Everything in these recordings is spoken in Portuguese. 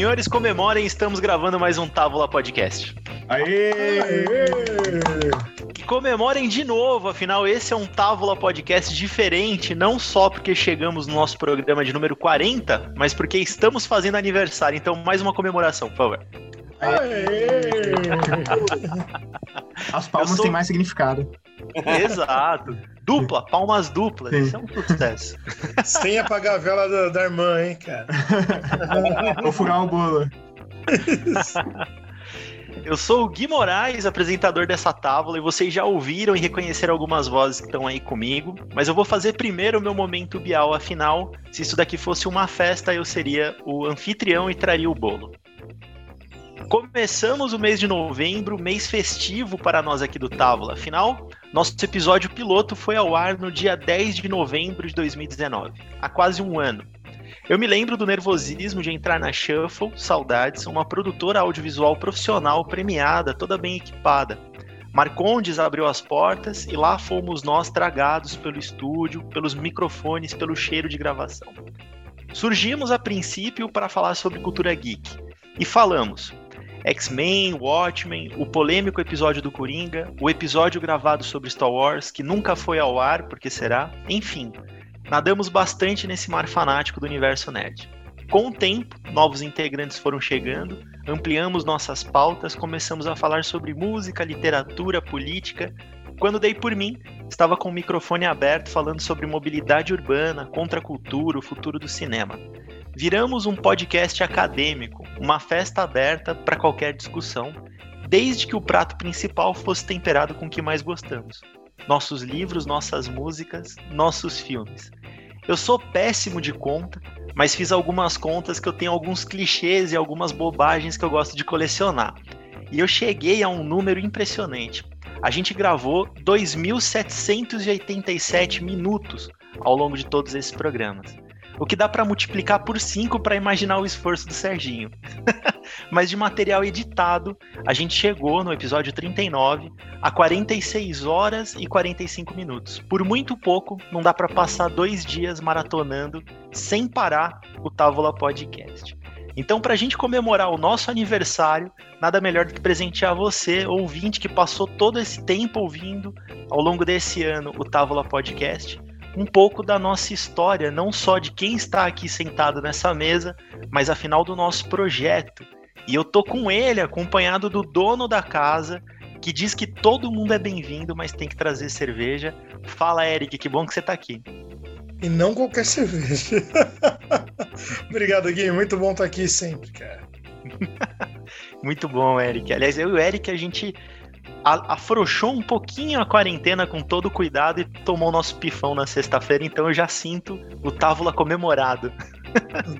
senhores, comemorem, estamos gravando mais um Távola Podcast. Aê! Aê! Que comemorem de novo, afinal, esse é um Távola Podcast diferente, não só porque chegamos no nosso programa de número 40, mas porque estamos fazendo aniversário. Então, mais uma comemoração, por favor. Aê! As palmas sou... têm mais significado. Exato. Dupla, palmas duplas. Sim. Isso é um sucesso. Sem apagar a vela da, da irmã, hein, cara? Vou furar o bolo. Eu sou o Gui Moraes, apresentador dessa tábua, e vocês já ouviram e reconheceram algumas vozes que estão aí comigo, mas eu vou fazer primeiro o meu momento bial, afinal, se isso daqui fosse uma festa, eu seria o anfitrião e traria o bolo. Começamos o mês de novembro, mês festivo para nós aqui do Távola. Afinal, nosso episódio piloto foi ao ar no dia 10 de novembro de 2019, há quase um ano. Eu me lembro do nervosismo de entrar na Shuffle, Saudades, uma produtora audiovisual profissional premiada, toda bem equipada. Marcondes abriu as portas e lá fomos nós tragados pelo estúdio, pelos microfones, pelo cheiro de gravação. Surgimos a princípio para falar sobre cultura geek e falamos. X-Men, Watchmen, o polêmico episódio do Coringa, o episódio gravado sobre Star Wars, que nunca foi ao ar, porque será? Enfim, nadamos bastante nesse mar fanático do universo nerd. Com o tempo, novos integrantes foram chegando, ampliamos nossas pautas, começamos a falar sobre música, literatura, política. Quando dei por mim, estava com o microfone aberto falando sobre mobilidade urbana, contracultura, o futuro do cinema. Viramos um podcast acadêmico, uma festa aberta para qualquer discussão, desde que o prato principal fosse temperado com o que mais gostamos. Nossos livros, nossas músicas, nossos filmes. Eu sou péssimo de conta, mas fiz algumas contas que eu tenho alguns clichês e algumas bobagens que eu gosto de colecionar. E eu cheguei a um número impressionante. A gente gravou 2.787 minutos ao longo de todos esses programas o que dá para multiplicar por 5 para imaginar o esforço do Serginho. Mas de material editado, a gente chegou no episódio 39 a 46 horas e 45 minutos. Por muito pouco, não dá para passar dois dias maratonando sem parar o Távola Podcast. Então, para a gente comemorar o nosso aniversário, nada melhor do que presentear você, ouvinte, que passou todo esse tempo ouvindo ao longo desse ano o Távola Podcast um pouco da nossa história, não só de quem está aqui sentado nessa mesa, mas afinal do nosso projeto. E eu tô com ele, acompanhado do dono da casa, que diz que todo mundo é bem-vindo, mas tem que trazer cerveja. Fala, Eric, que bom que você está aqui. E não qualquer cerveja. Obrigado, Gui. Muito bom estar aqui sempre, cara. Muito bom, Eric. Aliás, eu e o Eric, a gente afrouxou um pouquinho a quarentena com todo o cuidado e tomou nosso pifão na sexta-feira, então eu já sinto o Távola comemorado.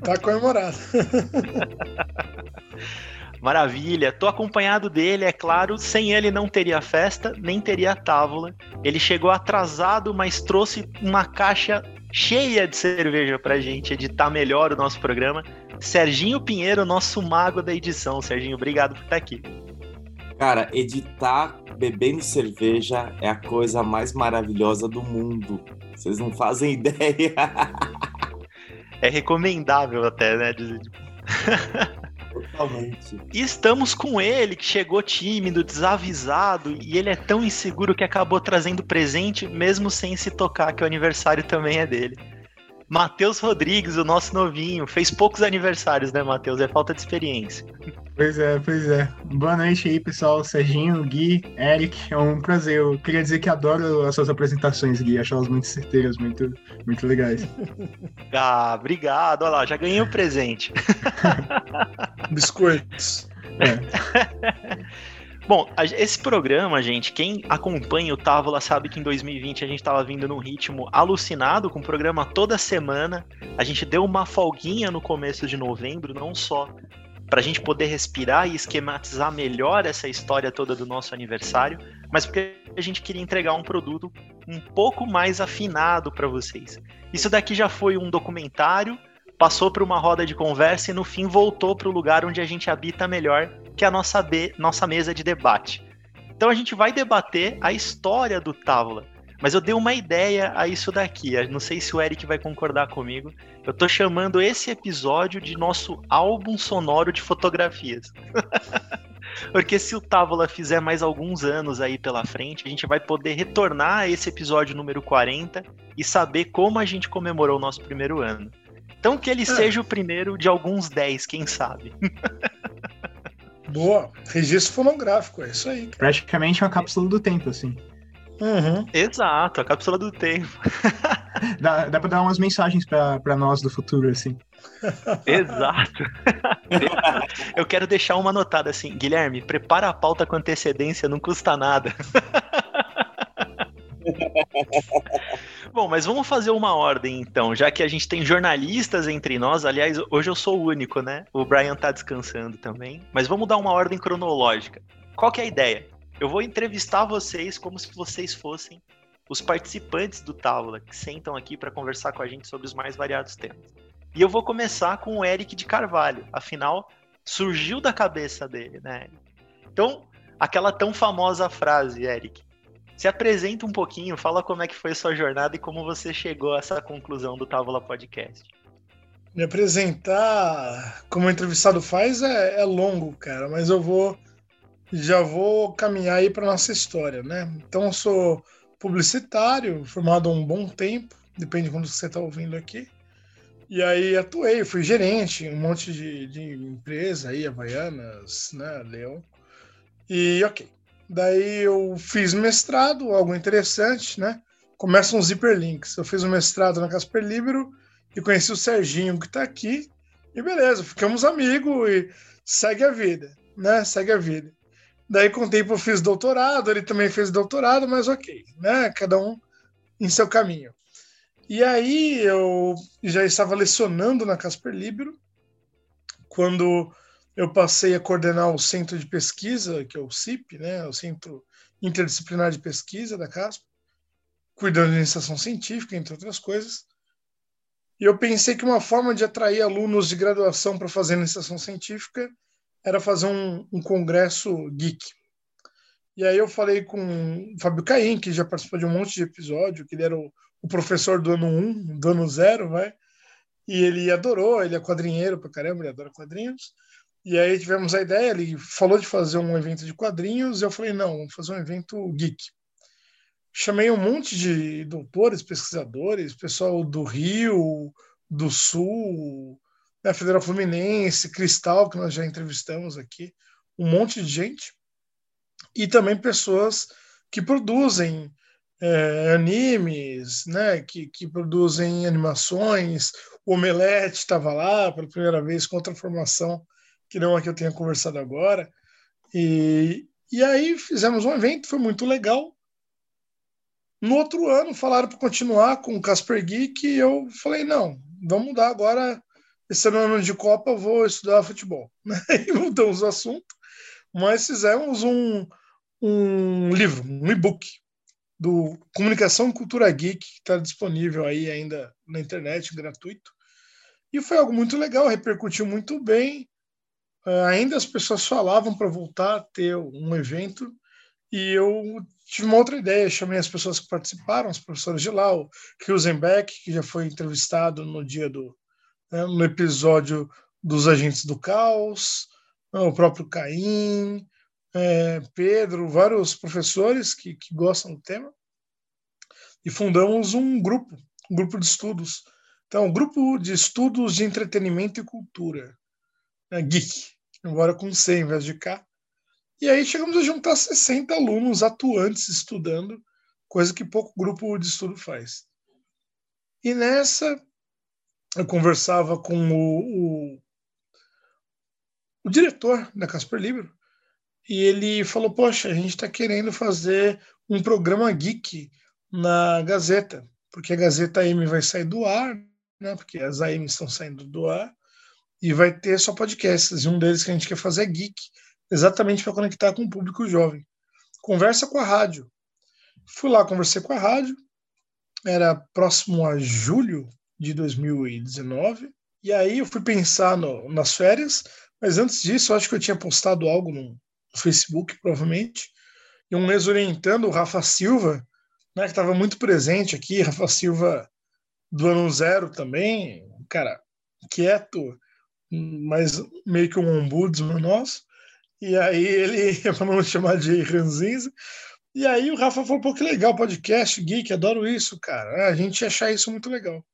Tá comemorado. Maravilha, tô acompanhado dele, é claro, sem ele não teria festa, nem teria távola. Ele chegou atrasado, mas trouxe uma caixa cheia de cerveja pra gente editar melhor o nosso programa. Serginho Pinheiro, nosso mago da edição. Serginho, obrigado por estar aqui. Cara, editar bebendo cerveja é a coisa mais maravilhosa do mundo. Vocês não fazem ideia. É recomendável até, né? Totalmente. E estamos com ele, que chegou tímido, desavisado, e ele é tão inseguro que acabou trazendo presente, mesmo sem se tocar que o aniversário também é dele. Matheus Rodrigues, o nosso novinho, fez poucos aniversários, né, Matheus? É falta de experiência. Pois é, pois é. Boa noite aí, pessoal. Serginho, Gui, Eric. É um prazer. Eu queria dizer que adoro as suas apresentações, Gui. Acho elas muito certeiras, muito, muito legais. Ah, obrigado. Olha lá, já ganhei o um presente. Biscoitos. É. Bom, esse programa, gente, quem acompanha o Távola sabe que em 2020 a gente estava vindo num ritmo alucinado, com o programa toda semana. A gente deu uma folguinha no começo de novembro, não só para a gente poder respirar e esquematizar melhor essa história toda do nosso aniversário, mas porque a gente queria entregar um produto um pouco mais afinado para vocês. Isso daqui já foi um documentário, passou por uma roda de conversa e no fim voltou para o lugar onde a gente habita melhor, que é a nossa, nossa mesa de debate. Então a gente vai debater a história do Távola, Mas eu dei uma ideia a isso daqui. Não sei se o Eric vai concordar comigo. Eu tô chamando esse episódio de nosso álbum sonoro de fotografias. Porque se o Távola fizer mais alguns anos aí pela frente, a gente vai poder retornar a esse episódio número 40 e saber como a gente comemorou o nosso primeiro ano. Então que ele é. seja o primeiro de alguns 10, quem sabe. Boa, registro fonográfico, é isso aí. Cara. Praticamente uma cápsula do tempo, assim. Uhum. Exato, a cápsula do tempo. dá, dá pra dar umas mensagens pra, pra nós do futuro, assim. Exato. Eu quero deixar uma notada assim, Guilherme, prepara a pauta com antecedência, não custa nada. Bom, mas vamos fazer uma ordem então, já que a gente tem jornalistas entre nós. Aliás, hoje eu sou o único, né? O Brian tá descansando também. Mas vamos dar uma ordem cronológica. Qual que é a ideia? Eu vou entrevistar vocês como se vocês fossem os participantes do Távola, que sentam aqui para conversar com a gente sobre os mais variados temas. E eu vou começar com o Eric de Carvalho, afinal, surgiu da cabeça dele, né? Então, aquela tão famosa frase, Eric. Se apresenta um pouquinho, fala como é que foi a sua jornada e como você chegou a essa conclusão do Távola Podcast. Me apresentar como o entrevistado faz é, é longo, cara, mas eu vou já vou caminhar aí para nossa história, né? Então, eu sou publicitário, formado há um bom tempo, depende de quando você está ouvindo aqui. E aí atuei, fui gerente um monte de, de empresa aí, Havaianas, né, Leão. E ok. Daí eu fiz mestrado, algo interessante, né? Começam os hiperlinks. Eu fiz o um mestrado na Casper Libero e conheci o Serginho que está aqui. E beleza, ficamos amigos e segue a vida, né? Segue a vida. Daí, com o tempo, eu fiz doutorado, ele também fez doutorado, mas ok, né? Cada um em seu caminho. E aí eu já estava lecionando na Casper Libero, quando eu passei a coordenar o centro de pesquisa, que é o CIP, né? O Centro Interdisciplinar de Pesquisa da Casper, cuidando de iniciação científica, entre outras coisas. E eu pensei que uma forma de atrair alunos de graduação para fazer iniciação científica era fazer um, um, congresso geek. E aí eu falei com o Fábio Caim, que já participou de um monte de episódio, que ele era o, o professor do ano 1, um, do ano 0, vai. E ele adorou, ele é quadrinheiro pra caramba, ele adora quadrinhos. E aí tivemos a ideia, ele falou de fazer um evento de quadrinhos, eu falei, não, vamos fazer um evento geek. Chamei um monte de doutores, pesquisadores, pessoal do Rio, do Sul, da Federal Fluminense, Cristal, que nós já entrevistamos aqui, um monte de gente, e também pessoas que produzem é, animes, né, que, que produzem animações. O Omelete estava lá pela primeira vez com outra formação, que não é que eu tenha conversado agora. E, e aí fizemos um evento, foi muito legal. No outro ano falaram para continuar com o Casper Geek e eu falei, não, vamos mudar agora esse ano de Copa vou estudar futebol. E mudamos o assunto, mas fizemos um, um livro, um e-book do Comunicação Cultura Geek, que está disponível aí ainda na internet, gratuito. E foi algo muito legal, repercutiu muito bem. Uh, ainda as pessoas falavam para voltar a ter um evento, e eu tive uma outra ideia, chamei as pessoas que participaram, os professores de lá, o Hilsenbeck, que já foi entrevistado no dia do, né, no episódio dos Agentes do Caos, né, o próprio Caim, é, Pedro, vários professores que, que gostam do tema, e fundamos um grupo, um grupo de estudos. Então, um grupo de estudos de entretenimento e cultura, né, geek, embora com C em vez de K. E aí chegamos a juntar 60 alunos atuantes estudando, coisa que pouco grupo de estudo faz. E nessa eu conversava com o, o, o diretor da Casper Libro e ele falou: Poxa, a gente está querendo fazer um programa geek na Gazeta, porque a Gazeta AM vai sair do ar, né? Porque as AM estão saindo do ar e vai ter só podcasts. E um deles que a gente quer fazer é geek, exatamente para conectar com o público jovem. Conversa com a rádio. Fui lá, conversei com a rádio. Era próximo a julho de 2019. E aí eu fui pensar no, nas férias, mas antes disso, acho que eu tinha postado algo no Facebook, provavelmente, e um mês orientando o Rafa Silva, né, que estava muito presente aqui, Rafa Silva do ano zero também, cara quieto, mas meio que um ombudsman nosso. E aí ele, não chamar de ranzinza, e aí o Rafa falou, pô, que legal podcast, geek, adoro isso, cara. A gente ia achar isso muito legal.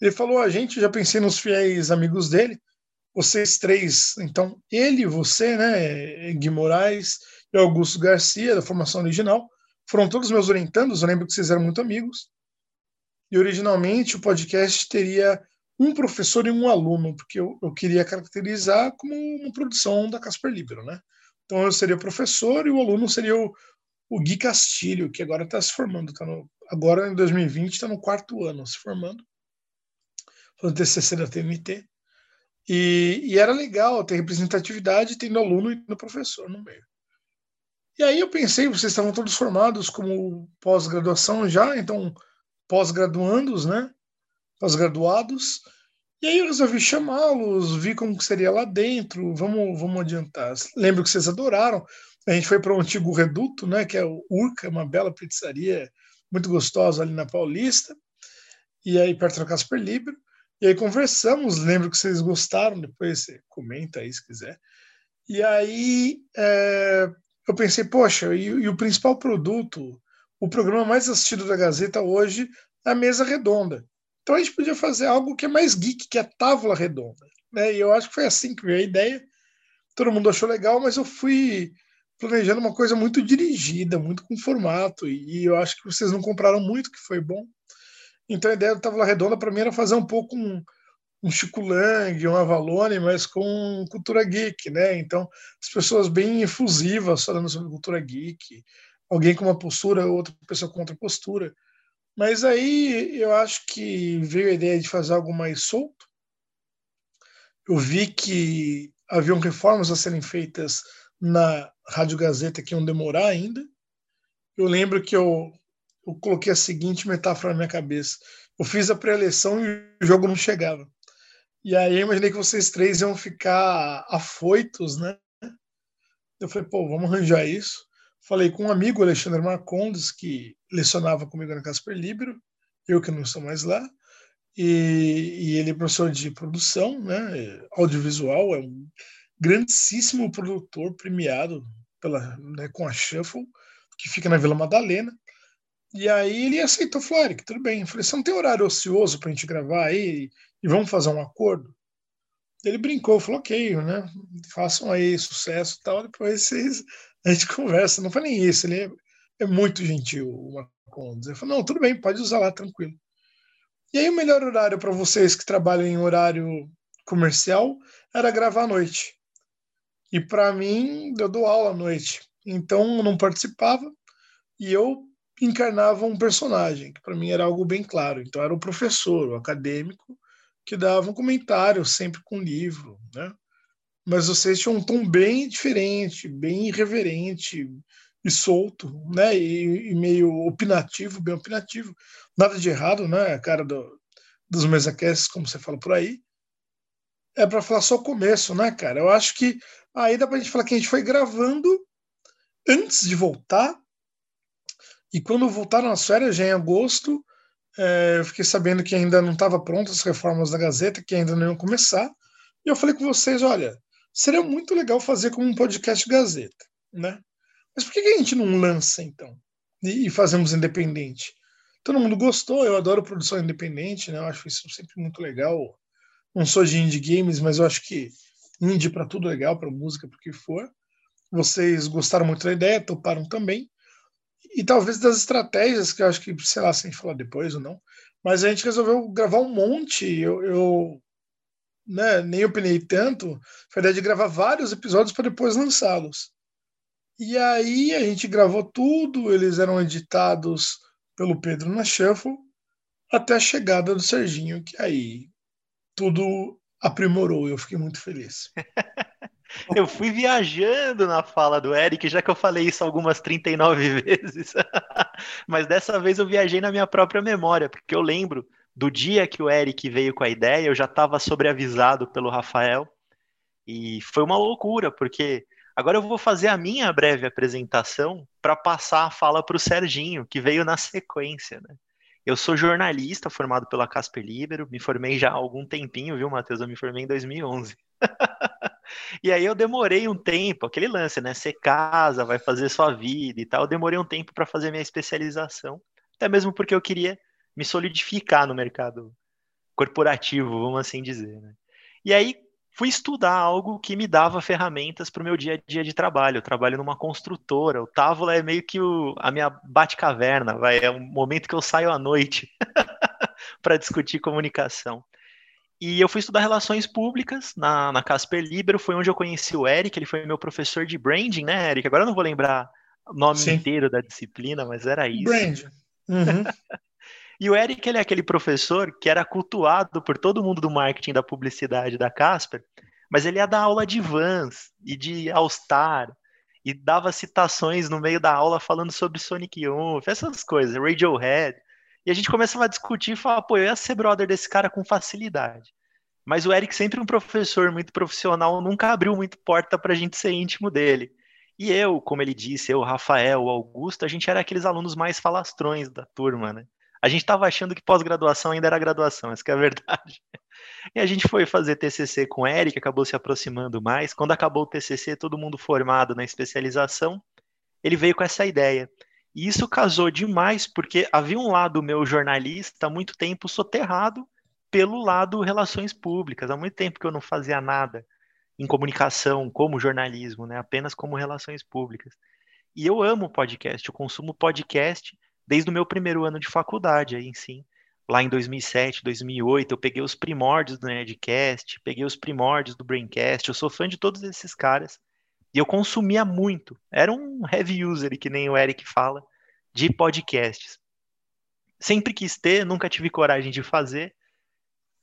Ele falou, a gente, já pensei nos fiéis amigos dele, vocês três, então, ele, você, né, Gui Moraes e Augusto Garcia, da formação original, foram todos meus orientandos, eu lembro que vocês eram muito amigos. E originalmente o podcast teria um professor e um aluno, porque eu, eu queria caracterizar como uma produção da Casper Libero, né? Então eu seria o professor e o aluno seria o, o Gui Castilho, que agora está se formando, tá no, agora em 2020 está no quarto ano se formando, fazendo TCC da TNT. E, e, era legal ter representatividade tendo aluno e no professor no meio. E aí eu pensei, vocês estavam todos formados como pós-graduação já, então pós-graduandos, né? Pós-graduados. E aí eu resolvi chamá-los, vi como seria lá dentro, vamos, vamos adiantar. Lembro que vocês adoraram. A gente foi para o antigo Reduto, né, que é o Urca, uma bela pizzaria muito gostosa ali na Paulista, e aí perto da Casper Libro. E aí conversamos, lembro que vocês gostaram, depois você comenta aí se quiser. E aí é, eu pensei, poxa, e, e, o principal produto, o programa mais assistido da Gazeta hoje é a mesa redonda. Então a gente podia fazer algo que é mais geek, que é a tábua redonda. Né? E eu acho que foi assim que veio a ideia. Todo mundo achou legal, mas eu fui planejando uma coisa muito dirigida, muito com formato, e eu acho que vocês não compraram muito, que foi bom. Então a ideia do Távola Redonda para mim era fazer um pouco um, um Chico Lang, um Avalone, mas com cultura geek, né? Então as pessoas bem efusivas falando sobre cultura geek, alguém com uma postura, outra pessoa com outra postura. Mas aí eu acho que veio a ideia de fazer algo mais solto. Eu vi que haviam reformas a serem feitas na Rádio Gazeta que iam demorar ainda. Eu lembro que eu, eu coloquei a seguinte metáfora na minha cabeça. Eu fiz a pré-eleição e o jogo não chegava. E aí eu imaginei que vocês três iam ficar afoitos, né? Eu falei, pô, vamos arranjar isso. Falei com um amigo, Alexandre Marcondes, que lecionava comigo na Casper Libero, eu que não estou mais lá, e, e ele é professor de produção, né, audiovisual, é um grandíssimo produtor premiado pela, né, com a Shuffle, que fica na Vila Madalena. E aí ele aceitou, falou, Eric, tudo bem. Eu falei, você não tem horário ocioso para a gente gravar aí e vamos fazer um acordo? Ele brincou, falou, ok, né? Façam aí sucesso e tal, depois vocês, a gente conversa. Não foi nem isso, ele é, é muito gentil, o Marcondes. Ele falou, não, tudo bem, pode usar lá, tranquilo. E aí o melhor horário para vocês que trabalham em horário comercial era gravar à noite. E para mim, eu dou aula à noite. Então eu não participava e eu encarnava um personagem, que para mim era algo bem claro. Então era o professor, o acadêmico, que dava um comentário sempre com livro, né? Mas vocês tinham um tom bem diferente, bem irreverente e solto, né? E, e meio opinativo, bem opinativo. Nada de errado, né? A cara do, dos mesacasts, como você fala por aí. É para falar só o começo, né, cara? Eu acho que Aí dá pra gente falar que a gente foi gravando antes de voltar. E quando voltaram as férias, já em agosto, é, eu fiquei sabendo que ainda não estava pronto as reformas da Gazeta, que ainda não iam começar. E eu falei com vocês, olha, seria muito legal fazer como um podcast Gazeta, né? Mas por que, a gente não lança, então? E, fazemos independente? Todo mundo gostou, eu adoro produção independente, né? Eu acho isso sempre muito legal. Não sou de indie games, mas eu acho que indie para tudo legal, para música, para o que for. Vocês gostaram muito da ideia, toparam também. E talvez das estratégias, que eu acho que, sei lá, sem falar depois ou não, mas a gente resolveu gravar um monte. Eu, eu né, nem opinei tanto, foi a ideia de gravar vários episódios para depois lançá-los. E aí a gente gravou tudo, eles eram editados pelo Pedro na Shuffle, até a chegada do Serginho, que aí tudo aprimorou. Eu fiquei muito feliz. eu fui viajando na fala do Eric, já que eu falei isso algumas 39 vezes. Mas dessa vez eu viajei na minha própria memória, porque eu lembro do dia que o Eric veio com a ideia, eu já estava sobreavisado pelo Rafael. E foi uma loucura, porque Agora eu vou fazer a minha breve apresentação para passar a fala para o Serginho, que veio na sequência. Né? Eu sou jornalista formado pela Casper Libero, me formei já há algum tempinho, viu, Matheus? Eu me formei em 2011. e aí eu demorei um tempo, aquele lance, né? Você casa, vai fazer sua vida e tal. Eu demorei um tempo para fazer minha especialização, até mesmo porque eu queria me solidificar no mercado corporativo, vamos assim dizer. Né? E aí fui estudar algo que me dava ferramentas para o meu dia a dia de trabalho. Eu trabalho numa construtora, o Távola é meio que o, a minha bate-caverna, vai, é um momento que eu saio à noite para discutir comunicação. E eu fui estudar relações públicas na, na Casper Libero, foi onde eu conheci o Eric, ele foi meu professor de branding, né, Eric? Agora eu não vou lembrar o nome Sim. inteiro da disciplina, mas era isso. Branding. Uhum. E o Eric, ele é aquele professor que era cultuado por todo mundo do marketing da publicidade da Casper, mas ele ia dar aula de Vans e de All Star e dava citações no meio da aula falando sobre Sonic Youth, essas coisas, Radiohead. E a gente começava a discutir e falar, pô, eu ia ser brother desse cara com facilidade. Mas o Eric, sempre um professor muito profissional, nunca abriu muito porta pra gente ser íntimo dele. E eu, como ele disse, eu, Rafael, o Augusto, a gente era aqueles alunos mais falastrões da turma, né? A gente estava achando que pós-graduação ainda era graduação, essa é a verdade. E a gente foi fazer TCC com o Eric, acabou se aproximando mais. Quando acabou o TCC, todo mundo formado na especialização, ele veio com essa ideia. E isso casou demais, porque havia um lado meu jornalista há muito tempo soterrado pelo lado relações públicas. Há muito tempo que eu não fazia nada em comunicação como jornalismo, né? apenas como relações públicas. E eu amo podcast, eu consumo podcast desde o meu primeiro ano de faculdade, aí sim. Lá em 2007, 2008, eu peguei os primórdios do Nerdcast, peguei os primórdios do Braincast, eu sou fã de todos esses caras. E eu consumia muito. Era um heavy user, que nem o Eric fala, de podcasts. Sempre quis ter, nunca tive coragem de fazer.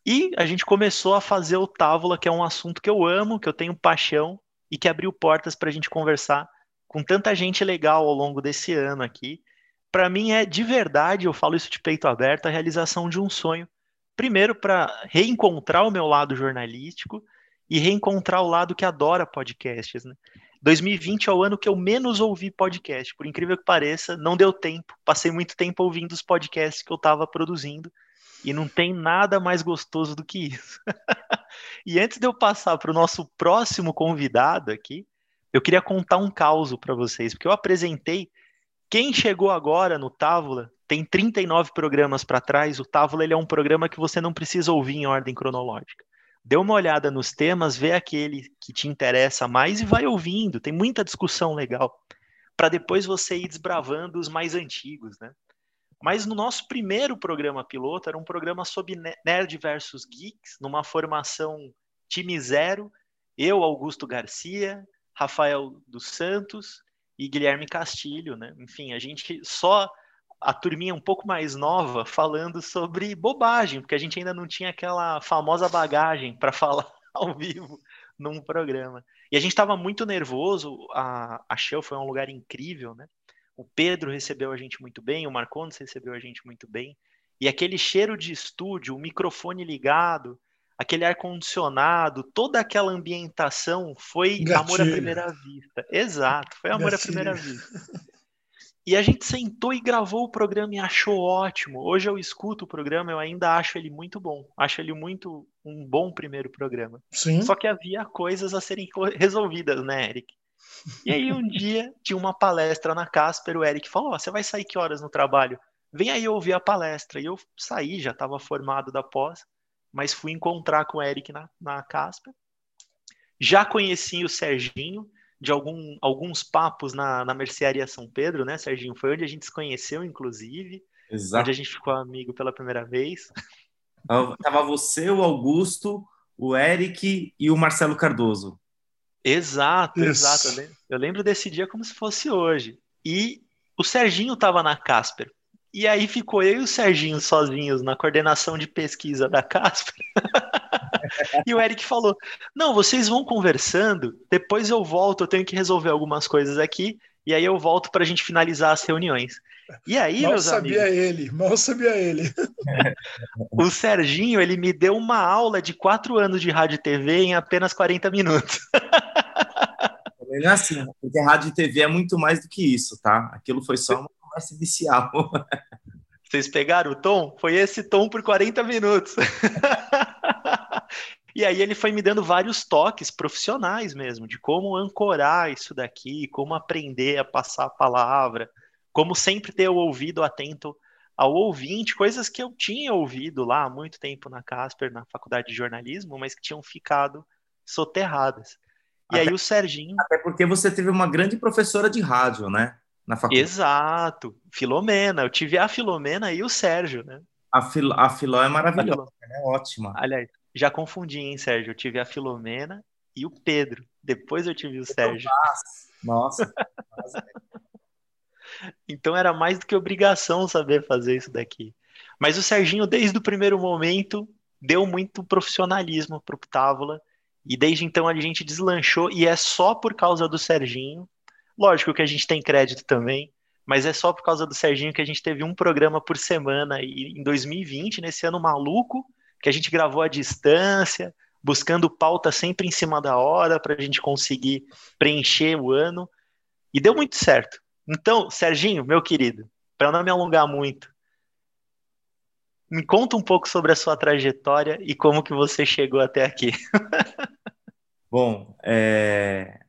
E a gente começou a fazer o Távola, que é um assunto que eu amo, que eu tenho paixão e que abriu portas para a gente conversar com tanta gente legal ao longo desse ano aqui para mim é de verdade, eu falo isso de peito aberto, a realização de um sonho. Primeiro, para reencontrar o meu lado jornalístico e reencontrar o lado que adora podcasts. Né? 2020 é o ano que eu menos ouvi podcast, por incrível que pareça, não deu tempo. Passei muito tempo ouvindo os podcasts que eu estava produzindo e não tem nada mais gostoso do que isso. e antes de eu passar para o nosso próximo convidado aqui, eu queria contar um caos para vocês, porque eu apresentei quem chegou agora no Távola tem 39 programas para trás. O Távola ele é um programa que você não precisa ouvir em ordem cronológica. Dê uma olhada nos temas, vê aquele que te interessa mais e vai ouvindo. Tem muita discussão legal para depois você ir desbravando os mais antigos, né? Mas no nosso primeiro programa piloto era um programa sobre nerd versus geeks, numa formação time zero, eu, Augusto Garcia, Rafael dos Santos e Guilherme Castilho, né? Enfim, a gente só a turminha um pouco mais nova falando sobre bobagem, porque a gente ainda não tinha aquela famosa bagagem para falar ao vivo num programa. E a gente estava muito nervoso, a, a Shell foi um lugar incrível, né? O Pedro recebeu a gente muito bem, o Marcondes recebeu a gente muito bem. E aquele cheiro de estúdio, o microfone ligado, aquele ar-condicionado, toda aquela ambientação foi Gatilho. amor à primeira vista. Exato, foi amor Gatilho. à primeira vista. E a gente sentou e gravou o programa e achou ótimo. Hoje eu escuto o programa, eu ainda acho ele muito bom. Acho ele muito um bom primeiro programa. Sim. Só que havia coisas a serem resolvidas, né, Eric? E aí um dia tinha uma palestra na Casper, o Eric falou: oh, "Você vai sair que horas no trabalho? Vem aí ouvir a palestra". E eu saí, já estava formado da pós mas fui encontrar com o Eric na, na Casper. Já conheci o Serginho, de algum, alguns papos na, na Mercearia São Pedro, né, Serginho? Foi onde a gente se conheceu, inclusive. Exato. Onde a gente ficou amigo pela primeira vez. Tava você, o Augusto, o Eric e o Marcelo Cardoso. Exato, Isso. exato. Eu lembro desse dia como se fosse hoje. E o Serginho estava na Casper. E aí ficou eu e o Serginho sozinhos na coordenação de pesquisa da Casper. e o Eric falou: Não, vocês vão conversando, depois eu volto, eu tenho que resolver algumas coisas aqui, e aí eu volto para a gente finalizar as reuniões. E aí, mal meus sabia amigos, ele, mal sabia ele. o Serginho, ele me deu uma aula de quatro anos de rádio e TV em apenas 40 minutos. Não é assim, porque rádio e TV é muito mais do que isso, tá? Aquilo foi só uma conversa inicial. Vocês pegaram o tom? Foi esse tom por 40 minutos. e aí ele foi me dando vários toques profissionais mesmo, de como ancorar isso daqui, como aprender a passar a palavra, como sempre ter o ouvido atento ao ouvinte, coisas que eu tinha ouvido lá há muito tempo na Casper, na faculdade de jornalismo, mas que tinham ficado soterradas. E até, aí o Serginho. Até porque você teve uma grande professora de rádio, né? Na faculdade. Exato. Filomena. Eu tive a Filomena e o Sérgio, né? A, Fil a Filó é maravilhosa, é ótima. Aliás, já confundi, hein, Sérgio? Eu tive a Filomena e o Pedro. Depois eu tive o Sérgio. Nossa. então era mais do que obrigação saber fazer isso daqui. Mas o Serginho, desde o primeiro momento, deu muito profissionalismo para o Távola e desde então a gente deslanchou e é só por causa do Serginho. Lógico que a gente tem crédito também, mas é só por causa do Serginho que a gente teve um programa por semana e em 2020, nesse ano maluco, que a gente gravou à distância, buscando pauta sempre em cima da hora para a gente conseguir preencher o ano. E deu muito certo. Então, Serginho, meu querido, para não me alongar muito, me conta um pouco sobre a sua trajetória e como que você chegou até aqui. Bom, é...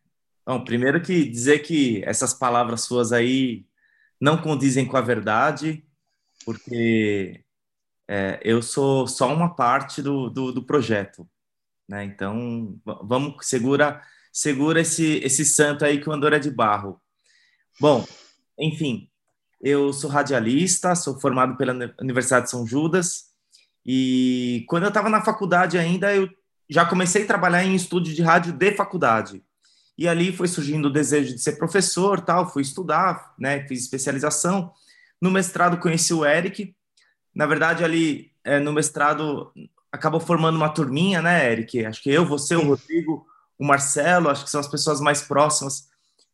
Bom, primeiro que dizer que essas palavras suas aí não condizem com a verdade, porque é, eu sou só uma parte do, do, do, projeto, né? Então, vamos, segura, segura esse, esse santo aí que o Andor é de barro. Bom, enfim, eu sou radialista, sou formado pela Universidade de São Judas. E quando eu estava na faculdade ainda, eu já comecei a trabalhar em estúdio de rádio de faculdade. E ali foi surgindo o desejo de ser professor, tal, fui estudar, né, fiz especialização. No mestrado conheci o Eric. Na verdade, ali é, no mestrado acabou formando uma turminha, né, Eric? Acho que eu, você, o Rodrigo, o Marcelo, acho que são as pessoas mais próximas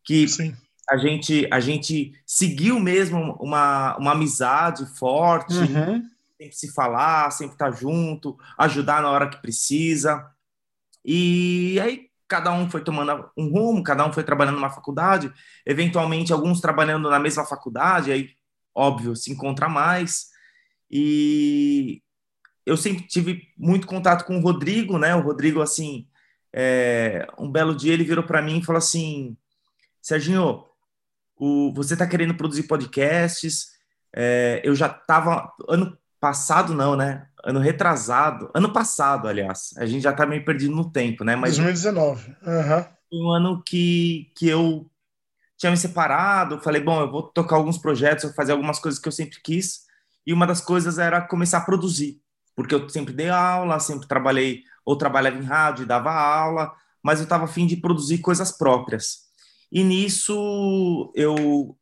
que Sim a gente, a gente seguiu mesmo uma, uma amizade forte, uhum. sempre se falar, sempre estar junto, ajudar na hora que precisa. E aí cada um foi tomando um rumo, cada um foi trabalhando numa faculdade, eventualmente alguns trabalhando na mesma faculdade, aí óbvio se encontra mais. E eu sempre tive muito contato com o Rodrigo, né? O Rodrigo assim, é, um belo dia ele virou para mim e falou assim: Serginho, o, você está querendo produzir podcasts. É, eu já estava ano passado não, né? Ano retrasado, ano passado, aliás. A gente já está meio perdido no tempo, né? Mas 2019. Uhum. Um ano que que eu tinha me separado. Falei, bom, eu vou tocar alguns projetos, vou fazer algumas coisas que eu sempre quis. E uma das coisas era começar a produzir, porque eu sempre dei aula, sempre trabalhei ou trabalhava em rádio, dava aula, mas eu estava afim de produzir coisas próprias. E nisso eu,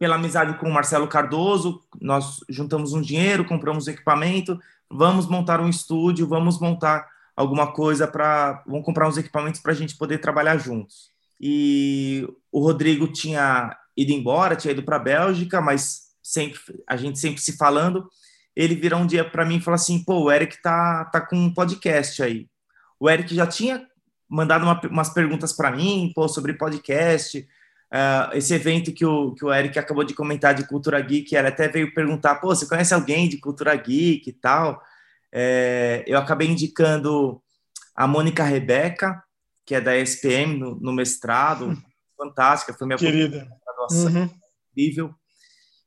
pela amizade com o Marcelo Cardoso, nós juntamos um dinheiro, compramos equipamento, vamos montar um estúdio, vamos montar alguma coisa para, vamos comprar uns equipamentos para a gente poder trabalhar juntos. E o Rodrigo tinha ido embora, tinha ido para a Bélgica, mas sempre a gente sempre se falando. Ele virou um dia para mim e falou assim: "Pô, o Eric tá tá com um podcast aí". O Eric já tinha mandado uma, umas perguntas para mim, pô, sobre podcast, uh, esse evento que o, que o Eric acabou de comentar de Cultura Geek, ela até veio perguntar, pô, você conhece alguém de Cultura Geek e tal? É, eu acabei indicando a Mônica Rebeca, que é da SPM no, no mestrado, hum. fantástica, foi minha Querida. graduação, uhum. incrível.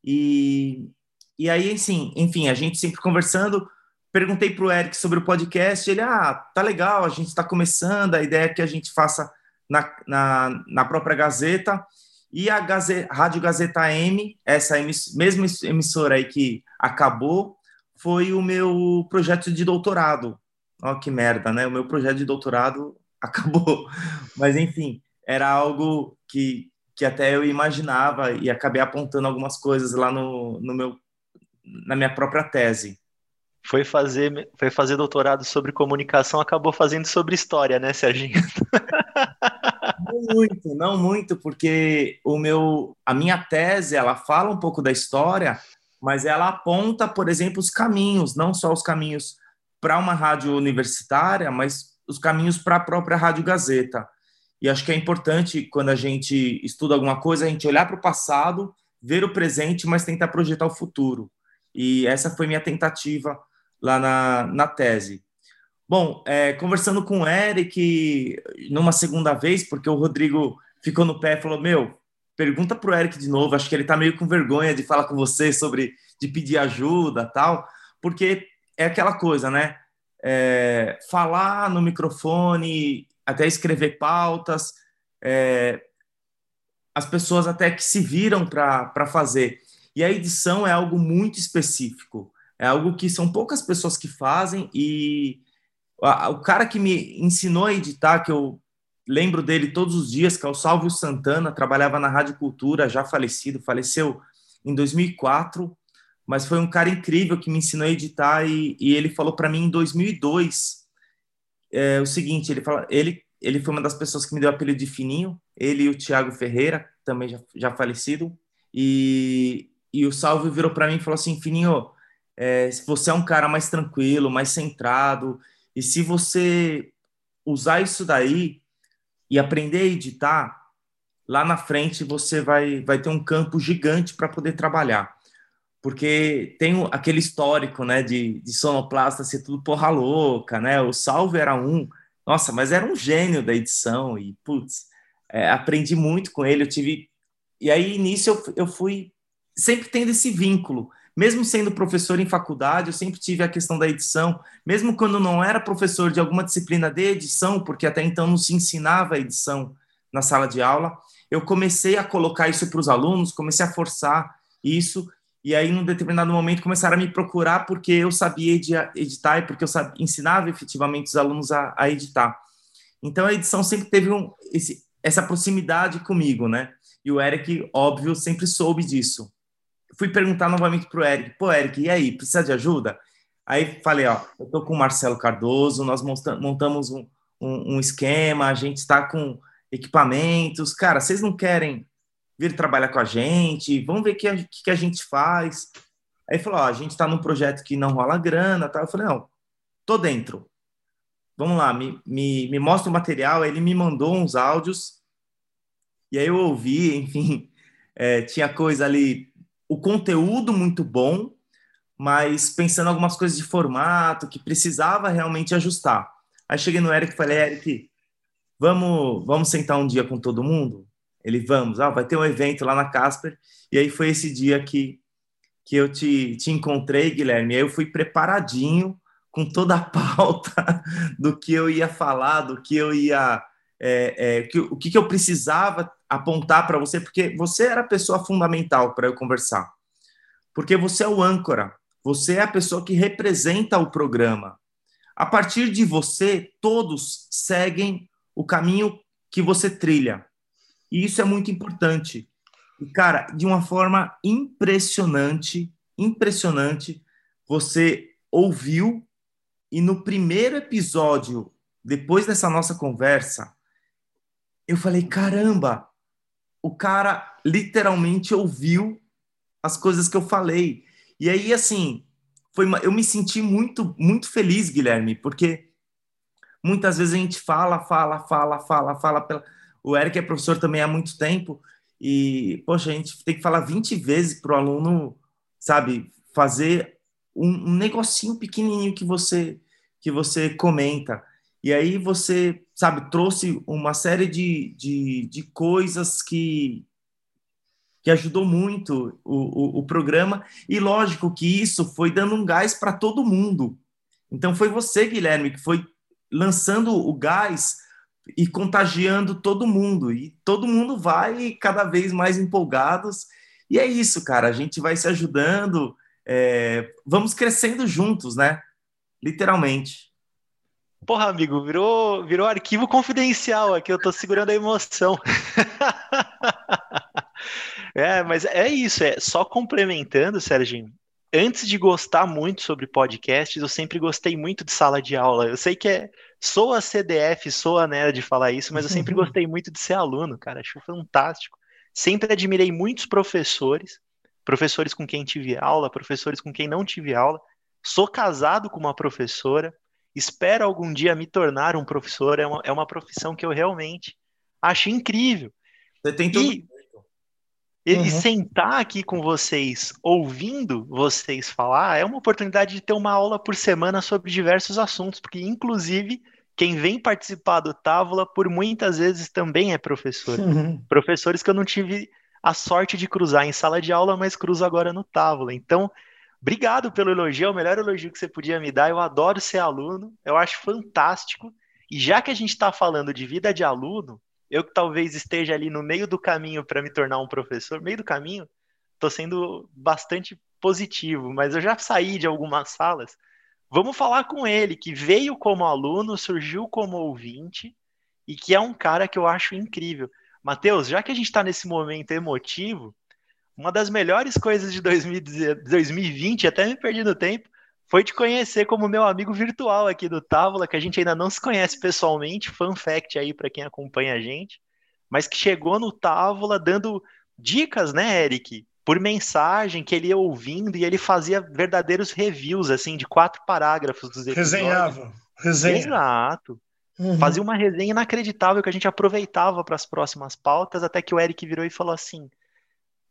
E, e aí, assim, enfim, a gente sempre conversando, perguntei para o Eric sobre o podcast, ele, ah, tá legal, a gente está começando, a ideia é que a gente faça na, na, na própria Gazeta, e a Gazeta, Rádio Gazeta M, essa emiss, mesma emissora aí que acabou, foi o meu projeto de doutorado. Ó, que merda, né? O meu projeto de doutorado acabou. Mas, enfim, era algo que, que até eu imaginava e acabei apontando algumas coisas lá no, no meu, na minha própria tese foi fazer, foi fazer doutorado sobre comunicação, acabou fazendo sobre história, né, Serginho? Não muito, não muito, porque o meu, a minha tese, ela fala um pouco da história, mas ela aponta, por exemplo, os caminhos, não só os caminhos para uma rádio universitária, mas os caminhos para a própria Rádio Gazeta. E acho que é importante, quando a gente estuda alguma coisa, a gente olhar para o passado, ver o presente, mas tentar projetar o futuro. E essa foi minha tentativa lá na, na tese. Bom, é, conversando com o Eric numa segunda vez, porque o Rodrigo ficou no pé e falou: Meu, pergunta para o Eric de novo. Acho que ele está meio com vergonha de falar com você sobre de pedir ajuda tal, porque é aquela coisa, né? É, falar no microfone, até escrever pautas, é, as pessoas até que se viram para fazer. E a edição é algo muito específico, é algo que são poucas pessoas que fazem e o cara que me ensinou a editar, que eu lembro dele todos os dias, que é o Salvio Santana, trabalhava na Rádio Cultura, já falecido, faleceu em 2004, mas foi um cara incrível que me ensinou a editar e, e ele falou para mim em 2002 é, o seguinte, ele fala, ele ele foi uma das pessoas que me deu o apelido de Fininho, ele e o Thiago Ferreira, também já, já falecido, e, e o Salvio virou para mim e falou assim, Fininho, é, você é um cara mais tranquilo, mais centrado, e se você usar isso daí e aprender a editar, lá na frente você vai, vai ter um campo gigante para poder trabalhar porque tem aquele histórico, né, de, de sonoplasta ser tudo porra louca, né? O Salve era um, nossa, mas era um gênio da edição e putz, é, aprendi muito com ele. Eu tive e aí nisso eu, eu fui sempre tendo esse vínculo, mesmo sendo professor em faculdade, eu sempre tive a questão da edição, mesmo quando não era professor de alguma disciplina de edição, porque até então não se ensinava a edição na sala de aula, eu comecei a colocar isso para os alunos, comecei a forçar isso e aí, num determinado momento, começaram a me procurar porque eu sabia editar e porque eu sabia, ensinava efetivamente os alunos a, a editar. Então, a edição sempre teve um, esse, essa proximidade comigo, né? E o Eric, óbvio, sempre soube disso. Fui perguntar novamente para o Eric: pô, Eric, e aí, precisa de ajuda? Aí falei: ó, eu tô com o Marcelo Cardoso, nós montamos um, um, um esquema, a gente está com equipamentos. Cara, vocês não querem vir trabalhar com a gente, vamos ver o que, a, que a gente faz. Aí falou, ó, a gente está num projeto que não rola grana, tá? Eu falei, não, tô dentro. Vamos lá, me, me, me mostra o material. Aí ele me mandou uns áudios, e aí eu ouvi, enfim, é, tinha coisa ali, o conteúdo muito bom, mas pensando algumas coisas de formato que precisava realmente ajustar. Aí cheguei no Eric e falei, Eric, vamos, vamos sentar um dia com todo mundo? Ele, vamos, ah, vai ter um evento lá na Casper. E aí foi esse dia que, que eu te, te encontrei, Guilherme. E aí eu fui preparadinho com toda a pauta do que eu ia falar, do que eu ia. É, é, que, o que, que eu precisava apontar para você, porque você era a pessoa fundamental para eu conversar. Porque você é o âncora, você é a pessoa que representa o programa. A partir de você, todos seguem o caminho que você trilha. E isso é muito importante. E, cara, de uma forma impressionante, impressionante, você ouviu e no primeiro episódio, depois dessa nossa conversa, eu falei: caramba, o cara literalmente ouviu as coisas que eu falei. E aí, assim, foi uma, eu me senti muito, muito feliz, Guilherme, porque muitas vezes a gente fala, fala, fala, fala, fala pela o Eric é professor também há muito tempo e, poxa, a gente tem que falar 20 vezes para o aluno, sabe, fazer um, um negocinho pequenininho que você que você comenta. E aí você, sabe, trouxe uma série de, de, de coisas que, que ajudou muito o, o, o, programa. E lógico que isso foi dando um gás para todo mundo. Então foi você, Guilherme, que foi lançando o gás e contagiando todo mundo. E todo mundo vai cada vez mais empolgados. E é isso, cara. A gente vai se ajudando, é, vamos crescendo juntos, né? Literalmente. Porra, amigo, virou, virou arquivo confidencial aqui. Eu tô segurando a emoção. é, mas é isso. É só complementando, Serginho. Antes de gostar muito sobre podcasts, eu sempre gostei muito de sala de aula. Eu sei que é, Sou a CDF, sou a nerd de falar isso, mas eu sempre gostei muito de ser aluno, cara. Acho fantástico. Sempre admirei muitos professores, professores com quem tive aula, professores com quem não tive aula. Sou casado com uma professora. Espero algum dia me tornar um professor. É uma, é uma profissão que eu realmente Acho incrível. Você tem tudo. E, e Uhum. sentar aqui com vocês, ouvindo vocês falar, é uma oportunidade de ter uma aula por semana sobre diversos assuntos, porque, inclusive, quem vem participar do Távola, por muitas vezes também é professor. Uhum. Professores que eu não tive a sorte de cruzar em sala de aula, mas cruzo agora no Távola. Então, obrigado pelo elogio, é o melhor elogio que você podia me dar. Eu adoro ser aluno, eu acho fantástico. E já que a gente está falando de vida de aluno, eu que talvez esteja ali no meio do caminho para me tornar um professor, meio do caminho, estou sendo bastante positivo, mas eu já saí de algumas salas. Vamos falar com ele, que veio como aluno, surgiu como ouvinte e que é um cara que eu acho incrível. Matheus, já que a gente está nesse momento emotivo, uma das melhores coisas de 2020, até me perdi no tempo, foi te conhecer como meu amigo virtual aqui do Távola, que a gente ainda não se conhece pessoalmente, fun fact aí para quem acompanha a gente, mas que chegou no Távola dando dicas, né, Eric? Por mensagem que ele ia ouvindo e ele fazia verdadeiros reviews, assim, de quatro parágrafos dos episódios. Resenhava. Resenha. Exato. Uhum. Fazia uma resenha inacreditável que a gente aproveitava para as próximas pautas, até que o Eric virou e falou assim: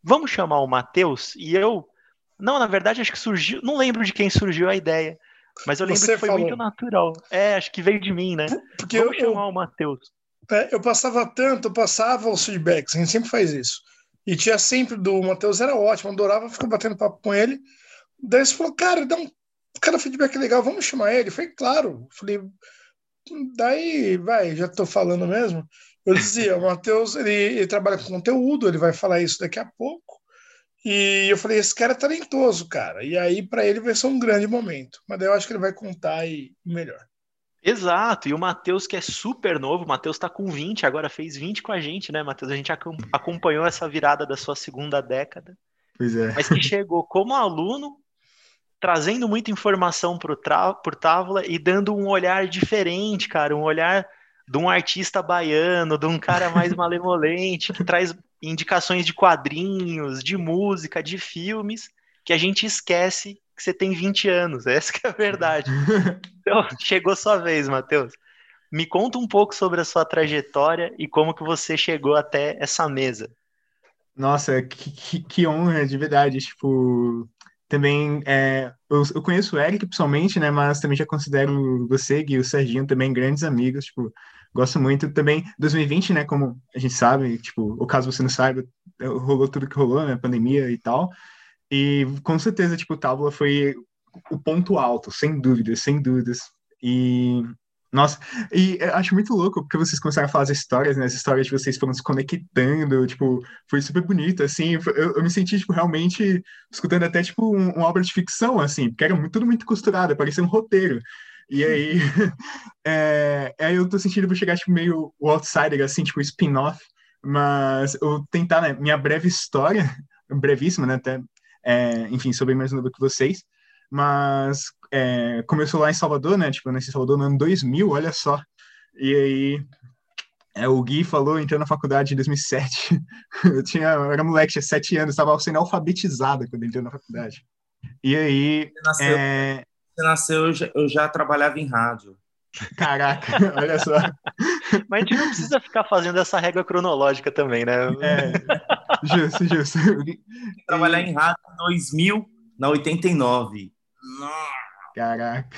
vamos chamar o Matheus? E eu. Não, na verdade, acho que surgiu. Não lembro de quem surgiu a ideia. Mas eu lembro Você que foi falou. muito natural. É, acho que veio de mim, né? Porque eu, Vamos eu, chamar o Matheus. é, eu passava tanto, eu passava os feedbacks, a gente sempre faz isso. E tinha sempre do Matheus, era ótimo, adorava ficar batendo papo com ele. Daí você falou, cara, dá um cara feedback legal, vamos chamar ele? Eu falei, claro. Eu Falei, daí, vai, já tô falando mesmo. Eu dizia, o Matheus, ele, ele trabalha com conteúdo, ele vai falar isso daqui a pouco. E eu falei, esse cara é talentoso, cara. E aí, para ele, vai ser um grande momento. Mas daí eu acho que ele vai contar aí melhor. Exato, e o Matheus, que é super novo, o Matheus tá com 20, agora fez 20 com a gente, né, Matheus? A gente acom- acompanhou essa virada da sua segunda década. Pois é. mas que chegou como aluno, trazendo muita informação pro, tra- pro Távola e dando um olhar diferente, cara, um olhar de um artista baiano, de um cara mais malemolente, que traz indicações de quadrinhos, de música, de filmes, que a gente esquece que você tem 20 anos, essa que é a verdade. Então, chegou sua vez, Matheus. Me conta um pouco sobre a sua trajetória e como que você chegou até essa mesa. Nossa, que, que, que honra, de verdade. Tipo, também é, eu, eu conheço o Eric pessoalmente, né? Mas também já considero você e o Serginho também grandes amigos. Tipo, gosto muito. Também 2020, né? Como a gente sabe, tipo, ou caso você não saiba, rolou tudo que rolou, né? Pandemia e tal. E com certeza, tipo, o Tábua foi o ponto alto, sem dúvidas, sem dúvidas. E nossa, e acho muito louco porque vocês começaram a falar as histórias, né? As histórias de vocês foram se conectando, tipo, foi super bonito, assim. Eu, eu me senti, tipo, realmente escutando até, tipo, um- uma obra de ficção, assim, porque era muito- tudo muito costurado, parecia um roteiro. E aí, é, aí eu tô sentindo vou chegar, tipo, meio o outsider, assim, tipo, spin-off. Mas eu tentar, né? Minha breve história, brevíssima, né? Até, é, enfim, sou bem mais novo que vocês. Mas é, começou lá em Salvador, né? Tipo, eu nasci em Salvador no ano 2000, olha só. E aí, é, o Gui falou, entrou na faculdade em 2007. Eu tinha, eu era moleque, tinha sete anos, estava sendo alfabetizado quando entrou na faculdade. E aí, Você nasceu, é, você nasceu eu, já, eu já trabalhava em rádio. caraca, olha só. Mas a gente não precisa ficar fazendo essa regra cronológica também, né? É, justo, justo. Trabalhar em rádio em 2000, na 89. Caraca.